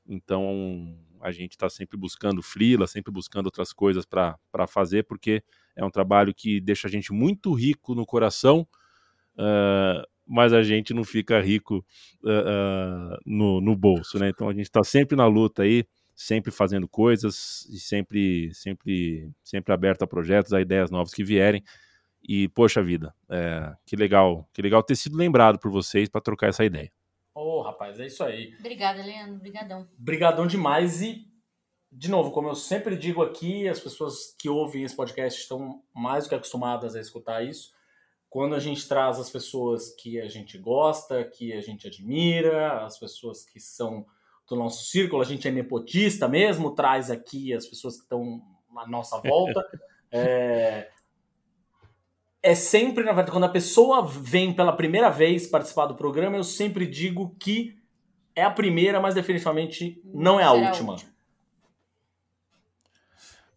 então a gente está sempre buscando freela, sempre buscando outras coisas para fazer, porque é um trabalho que deixa a gente muito rico no coração, uh, mas a gente não fica rico uh, uh, no, no bolso, né? Então a gente está sempre na luta aí, sempre fazendo coisas e sempre, sempre, sempre aberto a projetos, a ideias novas que vierem. E poxa vida, é, que legal, que legal ter sido lembrado por vocês para trocar essa ideia. Ô, oh, rapaz, é isso aí. Obrigada, Leandro. Obrigadão. Obrigadão demais. E, de novo, como eu sempre digo aqui, as pessoas que ouvem esse podcast estão mais do que acostumadas a escutar isso. Quando a gente traz as pessoas que a gente gosta, que a gente admira, as pessoas que são do nosso círculo, a gente é nepotista mesmo, traz aqui as pessoas que estão à nossa volta. é, é sempre, na verdade, quando a pessoa vem pela primeira vez participar do programa, eu sempre digo que é a primeira, mas definitivamente não é a Será a última. última.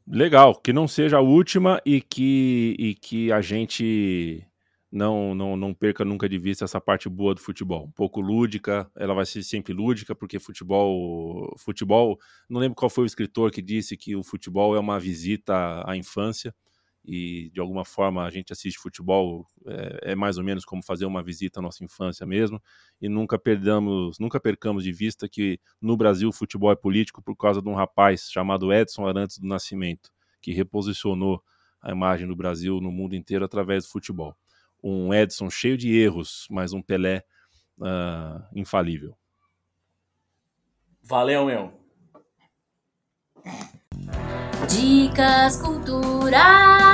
Legal, que não seja a última e que, e que a gente não, não, não perca nunca de vista essa parte boa do futebol. Um pouco lúdica, ela vai ser sempre lúdica, porque futebol. Futebol. Não lembro qual foi o escritor que disse que o futebol é uma visita à infância. E de alguma forma a gente assiste futebol, é, é mais ou menos como fazer uma visita à nossa infância mesmo. E nunca perdamos, nunca percamos de vista que no Brasil o futebol é político por causa de um rapaz chamado Edson Arantes do Nascimento, que reposicionou a imagem do Brasil no mundo inteiro através do futebol um Edson cheio de erros, mas um Pelé uh, infalível. Valeu, meu. Dicas culturais.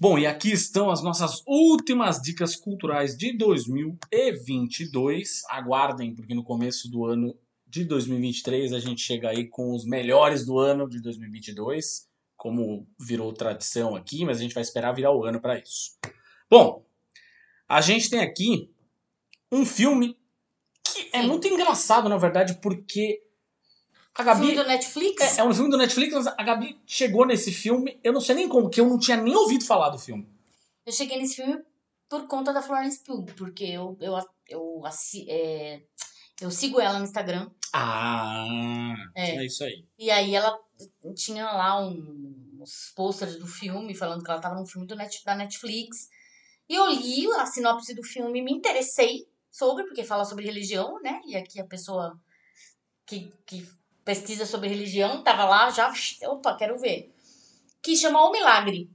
Bom, e aqui estão as nossas últimas dicas culturais de 2022. Aguardem, porque no começo do ano de 2023 a gente chega aí com os melhores do ano de 2022 como virou tradição aqui, mas a gente vai esperar virar o ano para isso. Bom, a gente tem aqui um filme que é muito engraçado, na verdade, porque a Gabi. Filme do Netflix? É, é um filme do Netflix, mas a Gabi chegou nesse filme, eu não sei nem como, que eu não tinha nem ouvido falar do filme. Eu cheguei nesse filme por conta da Florence Pugh, porque eu, eu, eu, é, eu sigo ela no Instagram. Ah, É. é isso aí. E aí ela tinha lá um- uns posters do filme falando que ela tava num filme do Net, da Netflix. E eu li a sinopse do filme, me interessei sobre, porque fala sobre religião, né? E aqui a pessoa que, que pesquisa sobre religião tava lá já, opa, quero ver. Que chama O Milagre.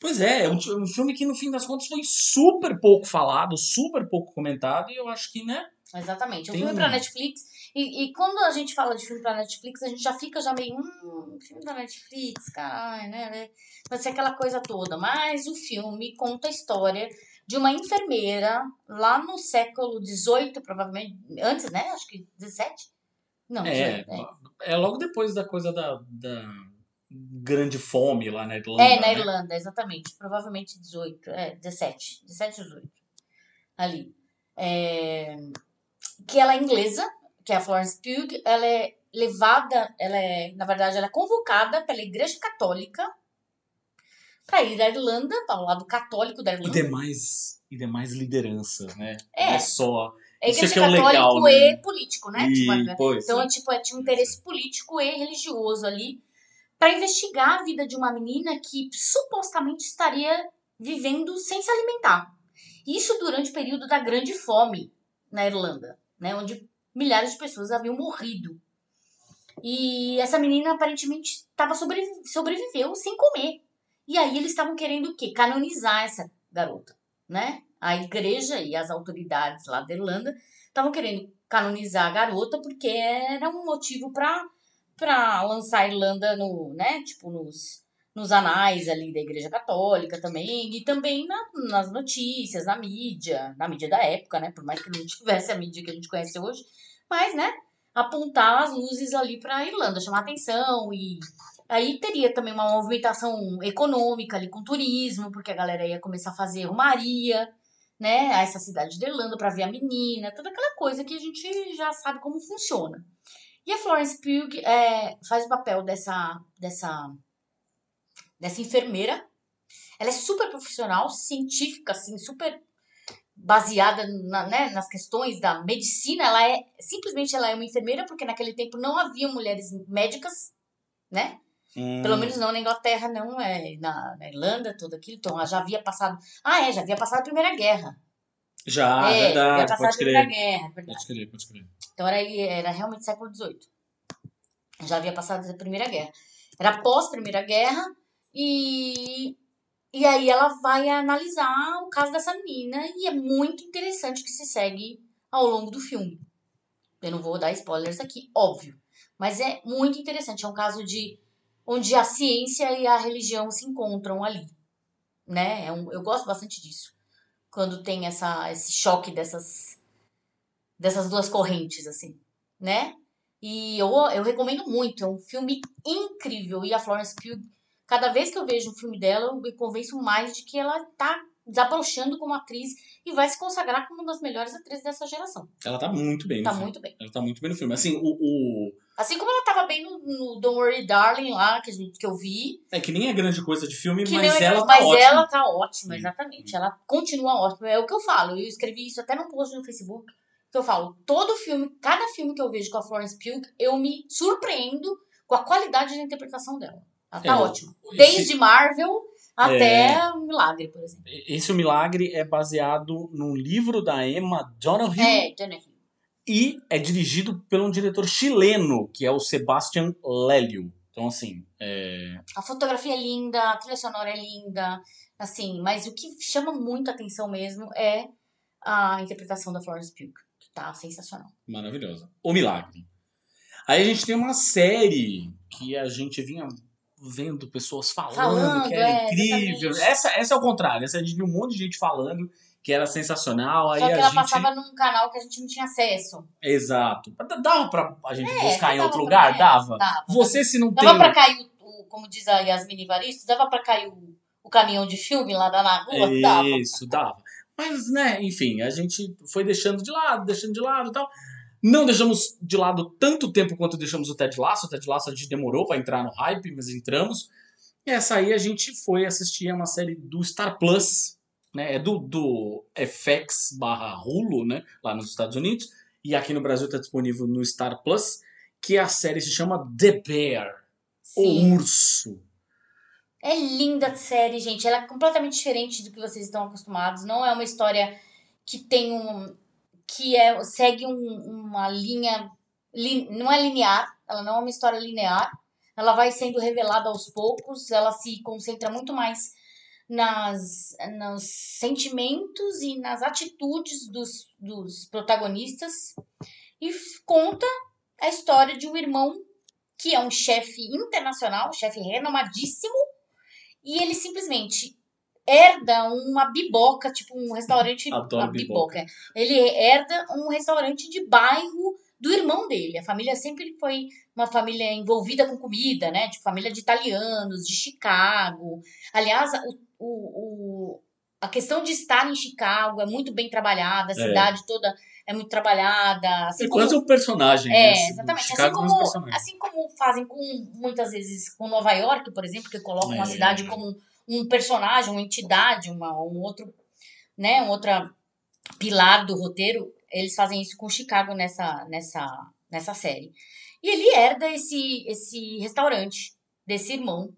Pois é, é um, um filme que no fim das contas foi super pouco falado, super pouco comentado, e eu acho que, né? Exatamente. Um Tem filme um- pra Netflix. E, e quando a gente fala de filme pra Netflix, a gente já fica já meio. Hum, filme da Netflix, caralho, né? né? Vai ser aquela coisa toda. Mas o filme conta a história de uma enfermeira lá no século XVIII, provavelmente. Antes, né? Acho que 17? Não, É, 18, é logo depois da coisa da, da grande fome lá na Irlanda. É, na né? Irlanda, exatamente. Provavelmente 18. É, 17. 17, 18. Ali. É, que ela é inglesa, que é a Florence Pugh. Ela é levada, ela é, na verdade, ela é convocada pela Igreja Católica para ir à Irlanda, ao lado católico da E Irlanda. demais, e demais lideranças, né? É. Não é só. É isso Igreja que é Católico legal, né? e político, né? E, Tipo, pois, Então, é, tipo, é, tinha um interesse político e religioso ali para investigar a vida de uma menina que supostamente estaria vivendo sem se alimentar. Isso durante o período da Grande Fome na Irlanda, né, onde milhares de pessoas haviam morrido. E essa menina aparentemente estava sobrevi sobreviveu sem comer. E aí eles estavam querendo o quê? Canonizar essa garota, né? A igreja e as autoridades lá da Irlanda estavam querendo canonizar a garota porque era um motivo para para lançar a Irlanda no, né, tipo nos nos anais ali da Igreja Católica também e também na, nas notícias, na mídia, na mídia da época, né, por mais que não tivesse a mídia que a gente conhece hoje, mas, né, apontar as luzes ali para a Irlanda, chamar atenção e aí teria também uma movimentação econômica ali com turismo, porque a galera ia começar a fazer romaria, né, a essa cidade da Irlanda para ver a menina, toda aquela coisa que a gente já sabe como funciona. E a Florence Pugh é, faz o papel dessa, dessa, dessa enfermeira. Ela é super profissional, científica, assim, super baseada na, né, nas questões da medicina. Ela é simplesmente ela é uma enfermeira porque naquele tempo não havia mulheres médicas, né? Hum, Pelo menos não na Inglaterra, não é na, na Irlanda, tudo aquilo. Então, ela já havia passado. Ah, é, já havia passado a Primeira Guerra. Já, é, já havia verdade, passado pode a Primeira crer. Guerra, é verdade. Pode crer, pode crer. Então era, era realmente século XVIII. Já havia passado a Primeira Guerra. Era pós-Primeira Guerra e, e aí ela vai analisar o caso dessa menina e é muito interessante que se segue ao longo do filme. Eu não vou dar spoilers aqui, óbvio. Mas é muito interessante. É um caso de onde a ciência e a religião se encontram ali. Né? É um, eu gosto bastante disso. Quando tem essa, esse choque dessas, dessas duas correntes, assim, né? E eu, eu recomendo muito, é um filme incrível. E a Florence Pugh, cada vez que eu vejo um filme dela, eu me convenço mais de que ela tá desabrochando como atriz e vai se consagrar como uma das melhores atrizes dessa geração. Ela tá muito bem Tá filme. muito bem. Ela tá muito bem no filme. Assim, o, o- Assim como ela tava bem no, no Don't Worry Darling lá, que, a gente, que eu vi. É que nem é grande coisa de filme, Que mas é- ela tá mas ótima. ela tá ótima, exatamente. Ela continua ótima. É o que eu falo. Eu escrevi isso até num post no Facebook. Que eu falo, todo filme, cada filme que eu vejo com a Florence Pugh, eu me surpreendo com a qualidade da interpretação dela. Ela tá É, ótima. esse- Desde Marvel até Milagre, por exemplo. Esse O Milagre é baseado num livro da Emma Donoghue É, Hill. e é dirigido por um diretor chileno, que é o Sebastian Lélio. Então, assim, é... A fotografia é linda, a trilha sonora é linda, assim, mas o que chama muito a atenção mesmo é a interpretação da Florence Pugh, que tá sensacional. maravilhosa. O Milagre. Aí a gente tem uma série que a gente vinha vendo pessoas falando, Falando, que era é, incrível. exatamente. Essa, essa é o contrário. Essa a gente viu um monte de gente falando que era sensacional. Aí Só que a ela gente... passava num canal que a gente não tinha acesso. Exato. Dava pra a gente É, buscar em dava outro lugar? é, Dava. Dava. Você, se não Dava tem... pra cair, o, como diz a Yasmin Evaristo, dava pra cair o, o caminhão de filme lá da na rua? Dava. Isso, dava. Mas, né, enfim, a gente foi deixando de lado, deixando de lado e tal. Não deixamos de lado tanto tempo quanto deixamos o Ted Lasso. O Ted Lasso a gente demorou pra entrar no hype, mas entramos. E essa aí a gente foi assistir a uma série do Star Plus, né? É do, do FX barra Hulu, né? Lá nos Estados Unidos. E aqui no Brasil tá disponível no Star Plus, que a série se chama The Bear, Sim. o urso. É linda a série, gente. Ela é completamente diferente do que vocês estão acostumados. Não é uma história que tem um. Que é, segue um- uma linha. li- não é linear. Ela não é uma história linear. Ela vai sendo revelada aos poucos. Ela se concentra muito mais nas, nos sentimentos e nas atitudes dos, dos protagonistas. E conta a história de um irmão que é um chefe internacional, chefe renomadíssimo, e ele simplesmente herda uma biboca, tipo um restaurante. Adoro uma biboca. Ele herda um restaurante de bairro do irmão dele. A família sempre foi uma família envolvida com comida, né? Tipo, família de italianos, de Chicago. Aliás, o, o, o- a questão de estar em Chicago é muito bem trabalhada, a É. cidade toda é muito trabalhada. Assim É como- quase um personagem. é, né? exatamente. Assim é como, assim como fazem com muitas vezes com Nova York, por exemplo, que colocam uma É. cidade como um personagem, uma entidade, uma, um outro, né, um outra pilar do roteiro, eles fazem isso com Chicago nessa nessa nessa série. E ele herda esse esse restaurante desse irmão.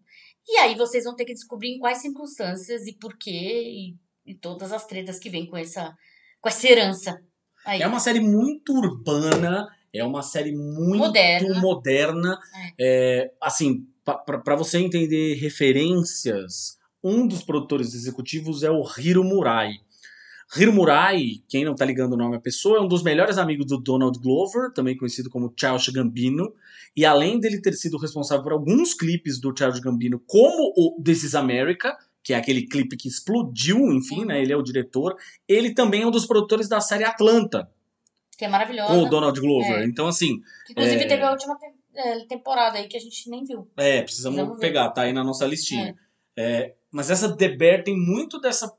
E aí vocês vão ter que descobrir em quais circunstâncias e por quê e, e todas as tretas que vêm com essa com essa herança. Aí. É uma série muito urbana, é uma série muito Moderna. moderna. É, assim, para você entender referências, um dos produtores executivos é o Hiro Murai. Hiro Murai, quem não tá ligando o nome à pessoa, é um dos melhores amigos do Donald Glover, também conhecido como Charles Gambino. E além dele ter sido responsável por alguns clipes do Charles Gambino, como o This is America, que é aquele clipe que explodiu, enfim, né? Ele é o diretor. Ele também é um dos produtores da série Atlanta, que é maravilhosa. com o Donald Glover. É. Então, assim, Que, inclusive É. teve a última é, temporada aí que a gente nem viu. é, precisamos, Precisamos ver. pegar, tá aí na nossa listinha. É, mas essa The Bear tem muito dessa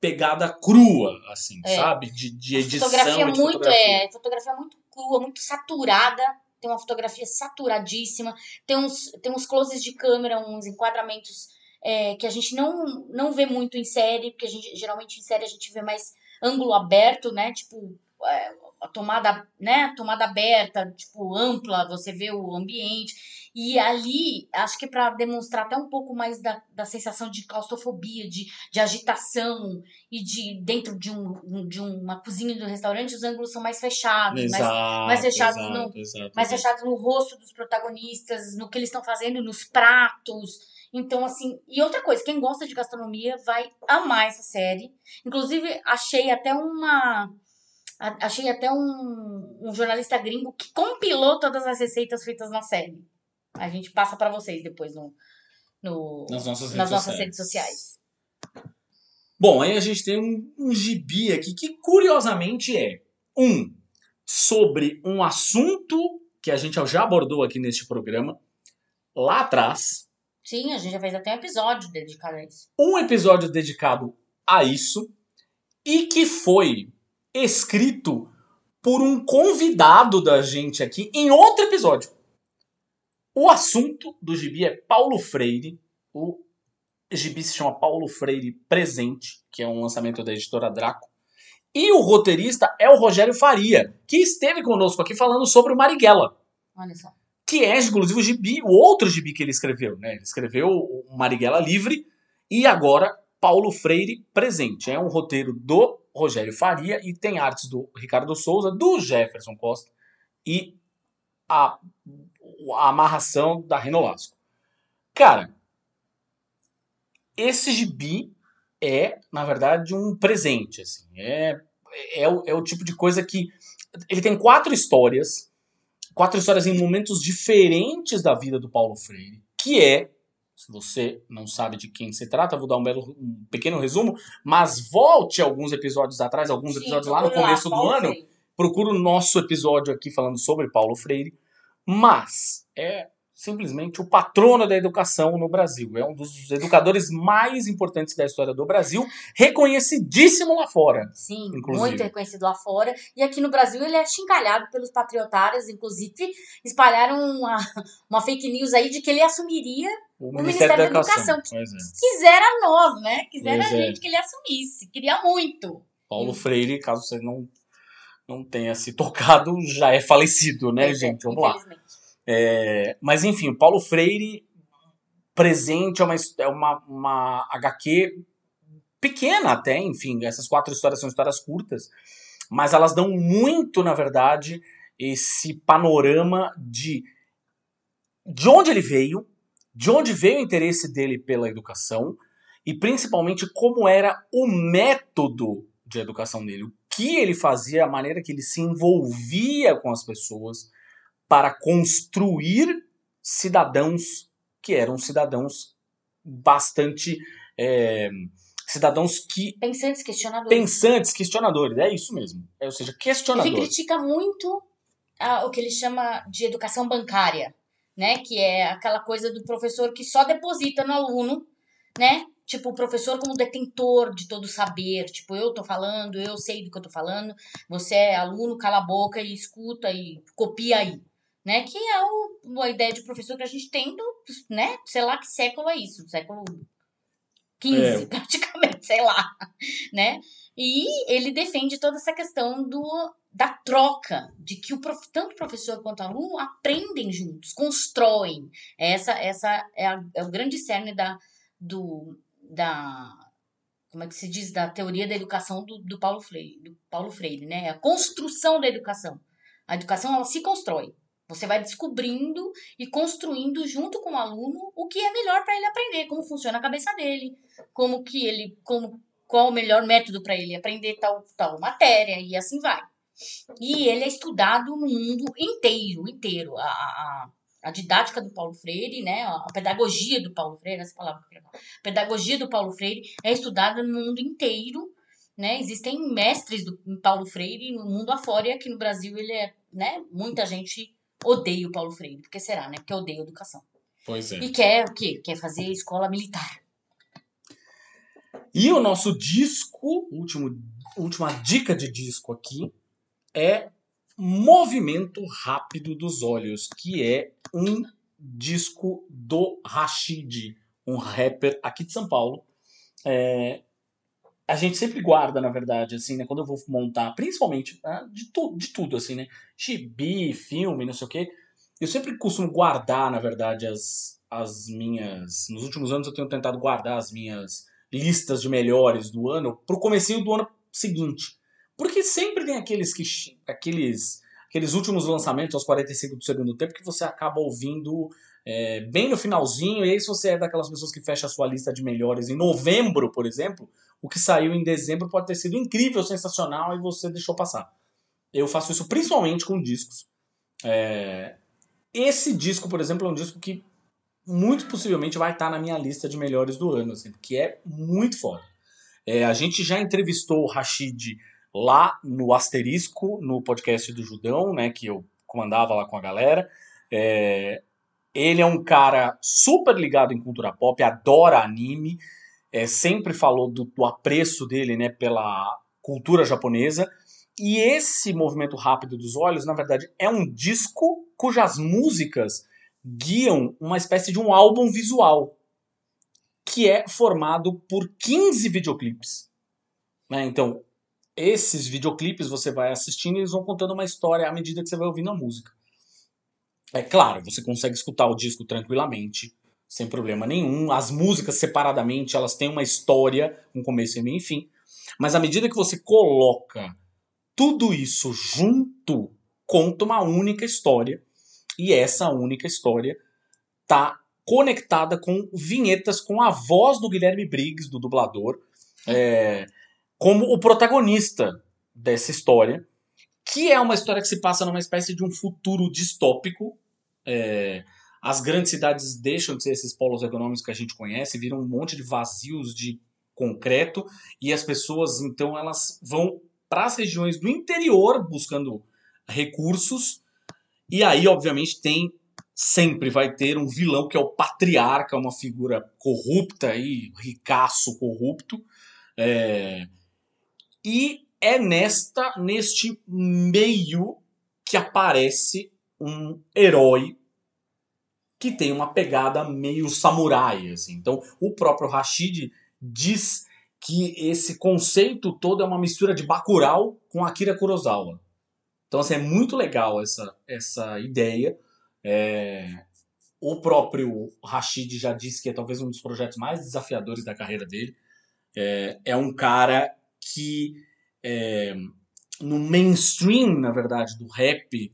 pegada crua, assim, É. sabe? De, de edição. fotografia de muito fotografia. é, fotografia muito crua, muito saturada. Tem uma fotografia saturadíssima. Tem uns, tem uns closes de câmera, uns enquadramentos é, que a gente não, não vê muito em série, porque a gente geralmente em série a gente vê mais ângulo aberto, né? Tipo, é, a tomada, né? A tomada aberta, tipo, ampla, você vê o ambiente. E ali, acho que para demonstrar até um pouco mais da, da sensação de claustrofobia, de, de agitação e de dentro de, um, de uma cozinha do restaurante, os ângulos são mais fechados, mais, Exato, mais fechados exato, no- exato, mais fechados no rosto dos protagonistas, no que eles estão fazendo, nos pratos. Então, assim, e outra coisa, quem gosta de gastronomia vai amar essa série. Inclusive, achei até uma. Achei até um, um jornalista gringo que compilou todas as receitas feitas na série. A gente passa pra vocês depois no, no, Nas nossas redes nas nossas sociais. redes sociais. Bom, aí a gente tem um, um gibi aqui que curiosamente é um sobre um assunto que a gente já abordou aqui neste programa lá atrás, Sim, a gente já fez até um episódio dedicado a isso. Um episódio dedicado a isso e que foi escrito por um convidado da gente aqui em outro episódio. O assunto do gibi é Paulo Freire. O gibi se chama Paulo Freire Presente, que é um lançamento da editora Draco. E o roteirista é o Rogério Faria, que esteve conosco aqui falando sobre o Marighella. Olha só. Que é, inclusive, o gibi, o outro gibi que ele escreveu. Né? Ele escreveu o Marighella Livre e agora Paulo Freire Presente. É um roteiro do Rogério Faria e tem artes do Ricardo Souza, do Jefferson Costa e a, a amarração da Reno Lasco. Cara, esse gibi é, na verdade, um presente. Assim. É, é, o, é o tipo de coisa que. Ele tem quatro histórias, quatro histórias em momentos diferentes da vida do Paulo Freire, que é se você não sabe de quem se trata, vou dar um, belo, um pequeno resumo, mas volte alguns episódios atrás, alguns Sim, episódios lá no começo do Paulo ano, Freire. procura o nosso episódio aqui falando sobre Paulo Freire, mas é simplesmente o patrono da educação no Brasil. É um dos educadores mais importantes da história do Brasil, reconhecidíssimo lá fora. Sim, Inclusive. muito reconhecido lá fora. E aqui no Brasil ele é chincalhado pelos patriotários, inclusive espalharam uma, uma fake news aí de que ele assumiria. O, Ministério da Educação. Pois é. Quisera nós, né? Quisera Pois a é. gente que ele assumisse. Queria muito. Paulo Freire, caso você não, não tenha se tocado, já é falecido, né, Pois é, gente? Vamos lá. É, mas enfim, o Paulo Freire presente é uma, é uma, uma HQ pequena até, enfim, essas quatro histórias são histórias curtas, mas elas dão muito, na verdade, esse panorama de de onde ele veio, de onde veio o interesse dele pela educação e principalmente como era o método de educação dele, o que ele fazia, a maneira que ele se envolvia com as pessoas para construir cidadãos que eram cidadãos bastante é, cidadãos que Pensantes, questionadores. pensantes, questionadores, é isso mesmo, é, ou seja, Ele questionadores. critica muito ah, o que ele chama de educação bancária, né? Que é aquela coisa do professor que só deposita no aluno, né? Tipo, o professor como detentor de todo o saber. Tipo, eu tô falando, eu sei do que eu tô falando, você é aluno, cala a boca e escuta e copia aí. Né? Que é o, a ideia de professor que a gente tem do, né? Sei lá que século é isso, século XV, É. praticamente, sei lá, né? E ele defende toda essa questão do, da troca, de que o prof, tanto o professor quanto o aluno aprendem juntos, constroem. Essa, essa é, a- é o grande cerne da, do, da, como é que se diz, da teoria da educação do, do Paulo Freire, do Paulo Freire, né? É a construção da educação. A educação ela se constrói. Você vai descobrindo e construindo junto com o aluno o que é melhor para ele aprender, como funciona a cabeça dele, como que ele, como qual o melhor método para ele aprender tal tal matéria e assim vai. E ele é estudado no mundo inteiro, inteiro. A, a, a didática do Paulo Freire, né, a pedagogia do Paulo Freire, essa palavra. A pedagogia do Paulo Freire é estudada no mundo inteiro, né? Existem mestres do Paulo Freire no mundo afora e aqui no Brasil ele é, né, muita gente odeia o Paulo Freire. Por que será, né? Porque odeia a educação. Pois é. E quer o quê? Quer fazer escola militar. E o nosso disco, último, última dica de disco aqui, é Movimento Rápido dos Olhos, que é um disco do Rashid, um rapper aqui de São Paulo. É, a gente sempre guarda, na verdade, assim, né? Quando eu vou montar, principalmente né, de, tu, de tudo, assim, né? Gibi, filme, não sei o quê. Eu sempre costumo guardar, na verdade, as, as minhas. Nos últimos anos eu tenho tentado guardar as minhas listas de melhores do ano pro comecinho do ano seguinte. Porque sempre tem aqueles que aqueles aqueles últimos lançamentos aos 45 do segundo tempo que você acaba ouvindo é, bem no finalzinho, e aí se você é daquelas pessoas que fecha a sua lista de melhores em novembro, por exemplo, o que saiu em dezembro pode ter sido incrível, sensacional, e você deixou passar. Eu faço isso principalmente com discos. É, esse disco, por exemplo, é um disco que muito possivelmente vai estar na minha lista de melhores do ano, assim, que é muito foda. É, a gente já entrevistou o Rashid lá no Asterisco, no podcast do Judão, né, que eu comandava lá com a galera. É, Ele é um cara super ligado em cultura pop, adora anime, é, sempre falou do, do apreço dele né, pela cultura japonesa. E esse movimento rápido dos olhos, na verdade, é um disco cujas músicas guiam uma espécie de um álbum visual, que é formado por 15 videoclipes. Né? Então, esses videoclipes você vai assistindo e eles vão contando uma história à medida que você vai ouvindo a música. É claro, você consegue escutar o disco tranquilamente, sem problema nenhum. As músicas separadamente, elas têm uma história, um começo e meio e fim. Mas à medida que você coloca tudo isso junto, conta uma única história. E essa única história tá conectada com vinhetas com a voz do Guilherme Briggs, do dublador, é, como o protagonista dessa história, que é uma história que se passa numa espécie de um futuro distópico. É, as grandes cidades deixam de ser esses polos econômicos que a gente conhece, viram um monte de vazios de concreto e as pessoas então elas vão para as regiões do interior buscando recursos e aí obviamente tem sempre vai ter um vilão que é o patriarca, uma figura corrupta e ricaço corrupto é, e é nesta neste meio que aparece um herói que tem uma pegada meio samurai, assim. Então, o próprio Rashid diz que esse conceito todo é uma mistura de Bacurau com Akira Kurosawa. Então, assim, é muito legal essa, essa ideia. É... O próprio Rashid já disse que é talvez um dos projetos mais desafiadores da carreira dele. É, é um cara que é, no mainstream, na verdade, do rap,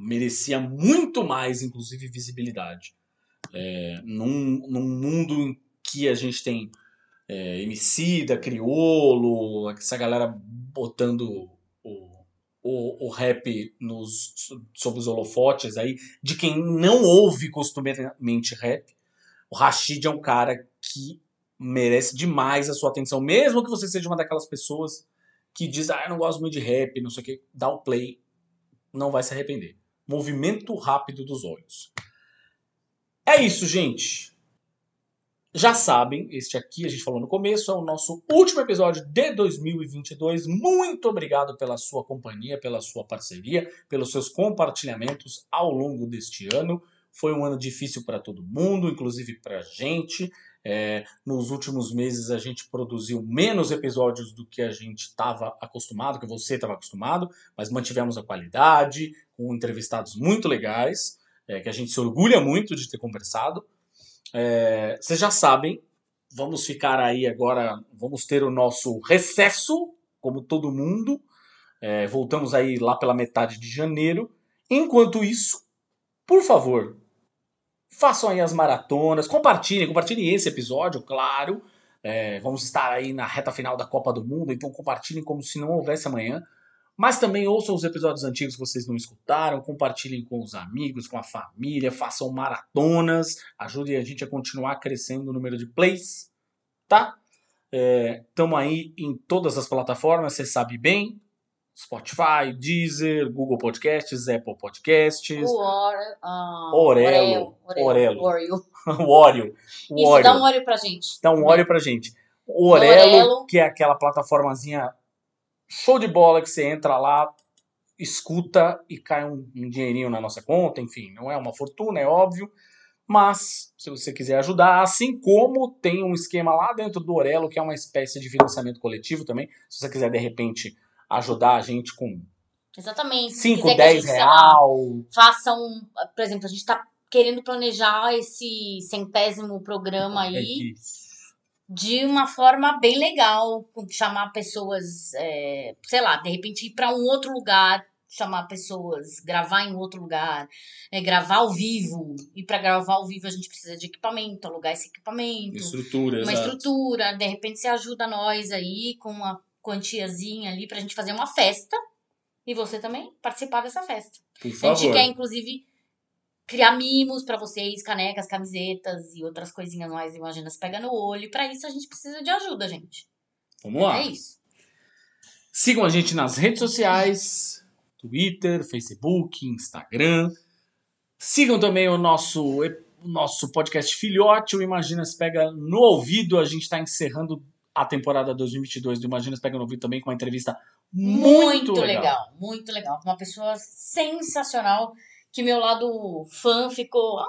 merecia muito mais, inclusive, visibilidade. É, num, num mundo em que a gente tem é, Emicida, Criolo, essa galera botando o, o, o rap nos, os holofotes aí, de quem não ouve costumeiramente rap, o Rashid é um cara que merece demais a sua atenção, mesmo que você seja uma daquelas pessoas que diz, ah, eu não gosto muito de rap, não sei o que, dá o play, não vai se arrepender. Movimento rápido dos olhos. É isso, gente. Já sabem, este aqui a gente falou no começo, é o nosso último episódio de 2022. Muito obrigado pela sua companhia, pela sua parceria, pelos seus compartilhamentos ao longo deste ano. Foi um ano difícil para todo mundo, inclusive para a gente. É, nos últimos meses a gente produziu menos episódios do que a gente estava acostumado, que você estava acostumado, mas mantivemos a qualidade, com entrevistados muito legais, é, que a gente se orgulha muito de ter conversado. É, vocês já sabem, vamos ficar aí agora, vamos ter o nosso recesso, como todo mundo. É, voltamos aí lá pela metade de janeiro. Enquanto isso, por favor, façam aí as maratonas, compartilhem, compartilhem esse episódio, claro. É, vamos estar aí na reta final da Copa do Mundo, então compartilhem como se não houvesse amanhã. Mas também ouçam os episódios antigos que vocês não escutaram, compartilhem com os amigos, com a família, façam maratonas, ajudem a gente a continuar crescendo o número de plays, tá? Estamos é, aí em todas as plataformas, você sabe bem. Spotify, Deezer, Google Podcasts, Apple Podcasts. O Or, uh, Orelo. Orelo. Oreo. o Oreo. O Isso, dá um Oreo pra gente. Dá um Oreo pra gente. O Orelo, Orelo, que é aquela plataformazinha show de bola que você entra lá, escuta e cai um, um dinheirinho na nossa conta, enfim, não é uma fortuna, é óbvio. Mas, se você quiser ajudar, assim como tem um esquema lá dentro do Orelo, que é uma espécie de financiamento coletivo também, se você quiser de repente ajudar a gente com Exatamente. 5, 10 real. Faça um. Por exemplo, a gente está querendo planejar esse centésimo programa aí. É de uma forma bem legal, chamar pessoas, é, sei lá, de repente ir para um outro lugar, chamar pessoas, gravar em outro lugar, é, gravar ao vivo. E para gravar ao vivo a gente precisa de equipamento, alugar esse equipamento. Estrutura, Uma exato. estrutura. De repente você ajuda nós aí com uma quantiazinha ali pra gente fazer uma festa. E você também participar dessa festa. Por favor. A gente quer, inclusive, criar mimos para vocês, canecas, camisetas e outras coisinhas mais, imagina, se pega no olho. E pra isso a gente precisa de ajuda, gente. Vamos lá. É isso. Sigam a gente nas redes sociais: Twitter, Facebook, Instagram. Sigam também o nosso, o nosso podcast filhote, o Imagina se Pega no Ouvido. A gente está encerrando a temporada 2022 do Imagina Pega no Ouvido também com uma entrevista muito, muito legal. legal. Muito legal. Uma pessoa sensacional que meu lado fã ficou.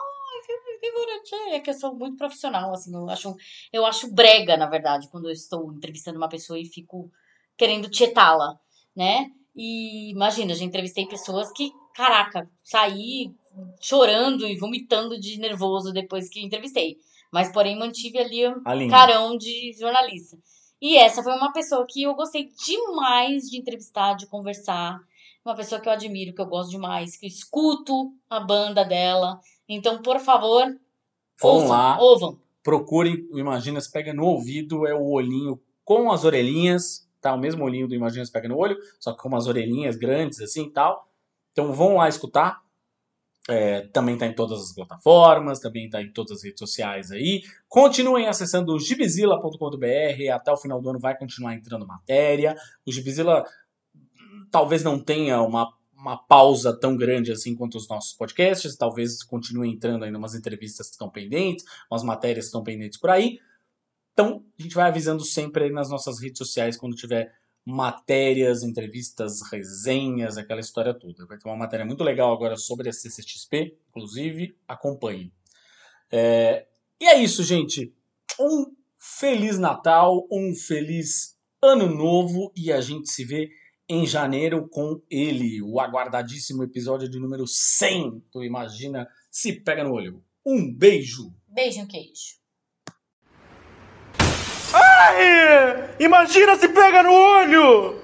É que eu sou muito profissional, assim. Eu acho, eu acho brega, na verdade, quando eu estou entrevistando uma pessoa e fico querendo tietá-la, né? E imagina, já entrevistei pessoas que, caraca, saí chorando e vomitando de nervoso depois que entrevistei. Mas, porém, mantive ali o carão de jornalista. E essa foi uma pessoa que eu gostei demais de entrevistar, de conversar. Uma pessoa que eu admiro, que eu gosto demais, que eu escuto a banda dela. Então, por favor, Vão lá, ouvam. procurem o Imagina se Pega no Ouvido, é o olhinho com as orelhinhas, tá? O mesmo olhinho do Imagina se Pega no Olho, só que com umas orelhinhas grandes assim e tal. Então vão lá escutar. É, também tá em todas as plataformas, também tá em todas as redes sociais aí. Continuem acessando gibizila.com.br, até o final do ano vai continuar entrando matéria. O Gibizila talvez não tenha uma, uma pausa tão grande assim quanto os nossos podcasts, talvez continue entrando ainda umas entrevistas que estão pendentes, umas matérias que estão pendentes por aí. Então, a gente vai avisando sempre aí nas nossas redes sociais quando tiver matérias, entrevistas, resenhas, aquela história toda. Vai ter uma matéria muito legal agora sobre a CCXP, inclusive, acompanhe. É, E é isso, gente. Um feliz Natal, um feliz Ano Novo e a gente se vê em janeiro com ele, o aguardadíssimo episódio de número 100 do Imagina Se Pega no Olho. Um beijo! Beijo, queijo. Ai! Imagina se pega no olho!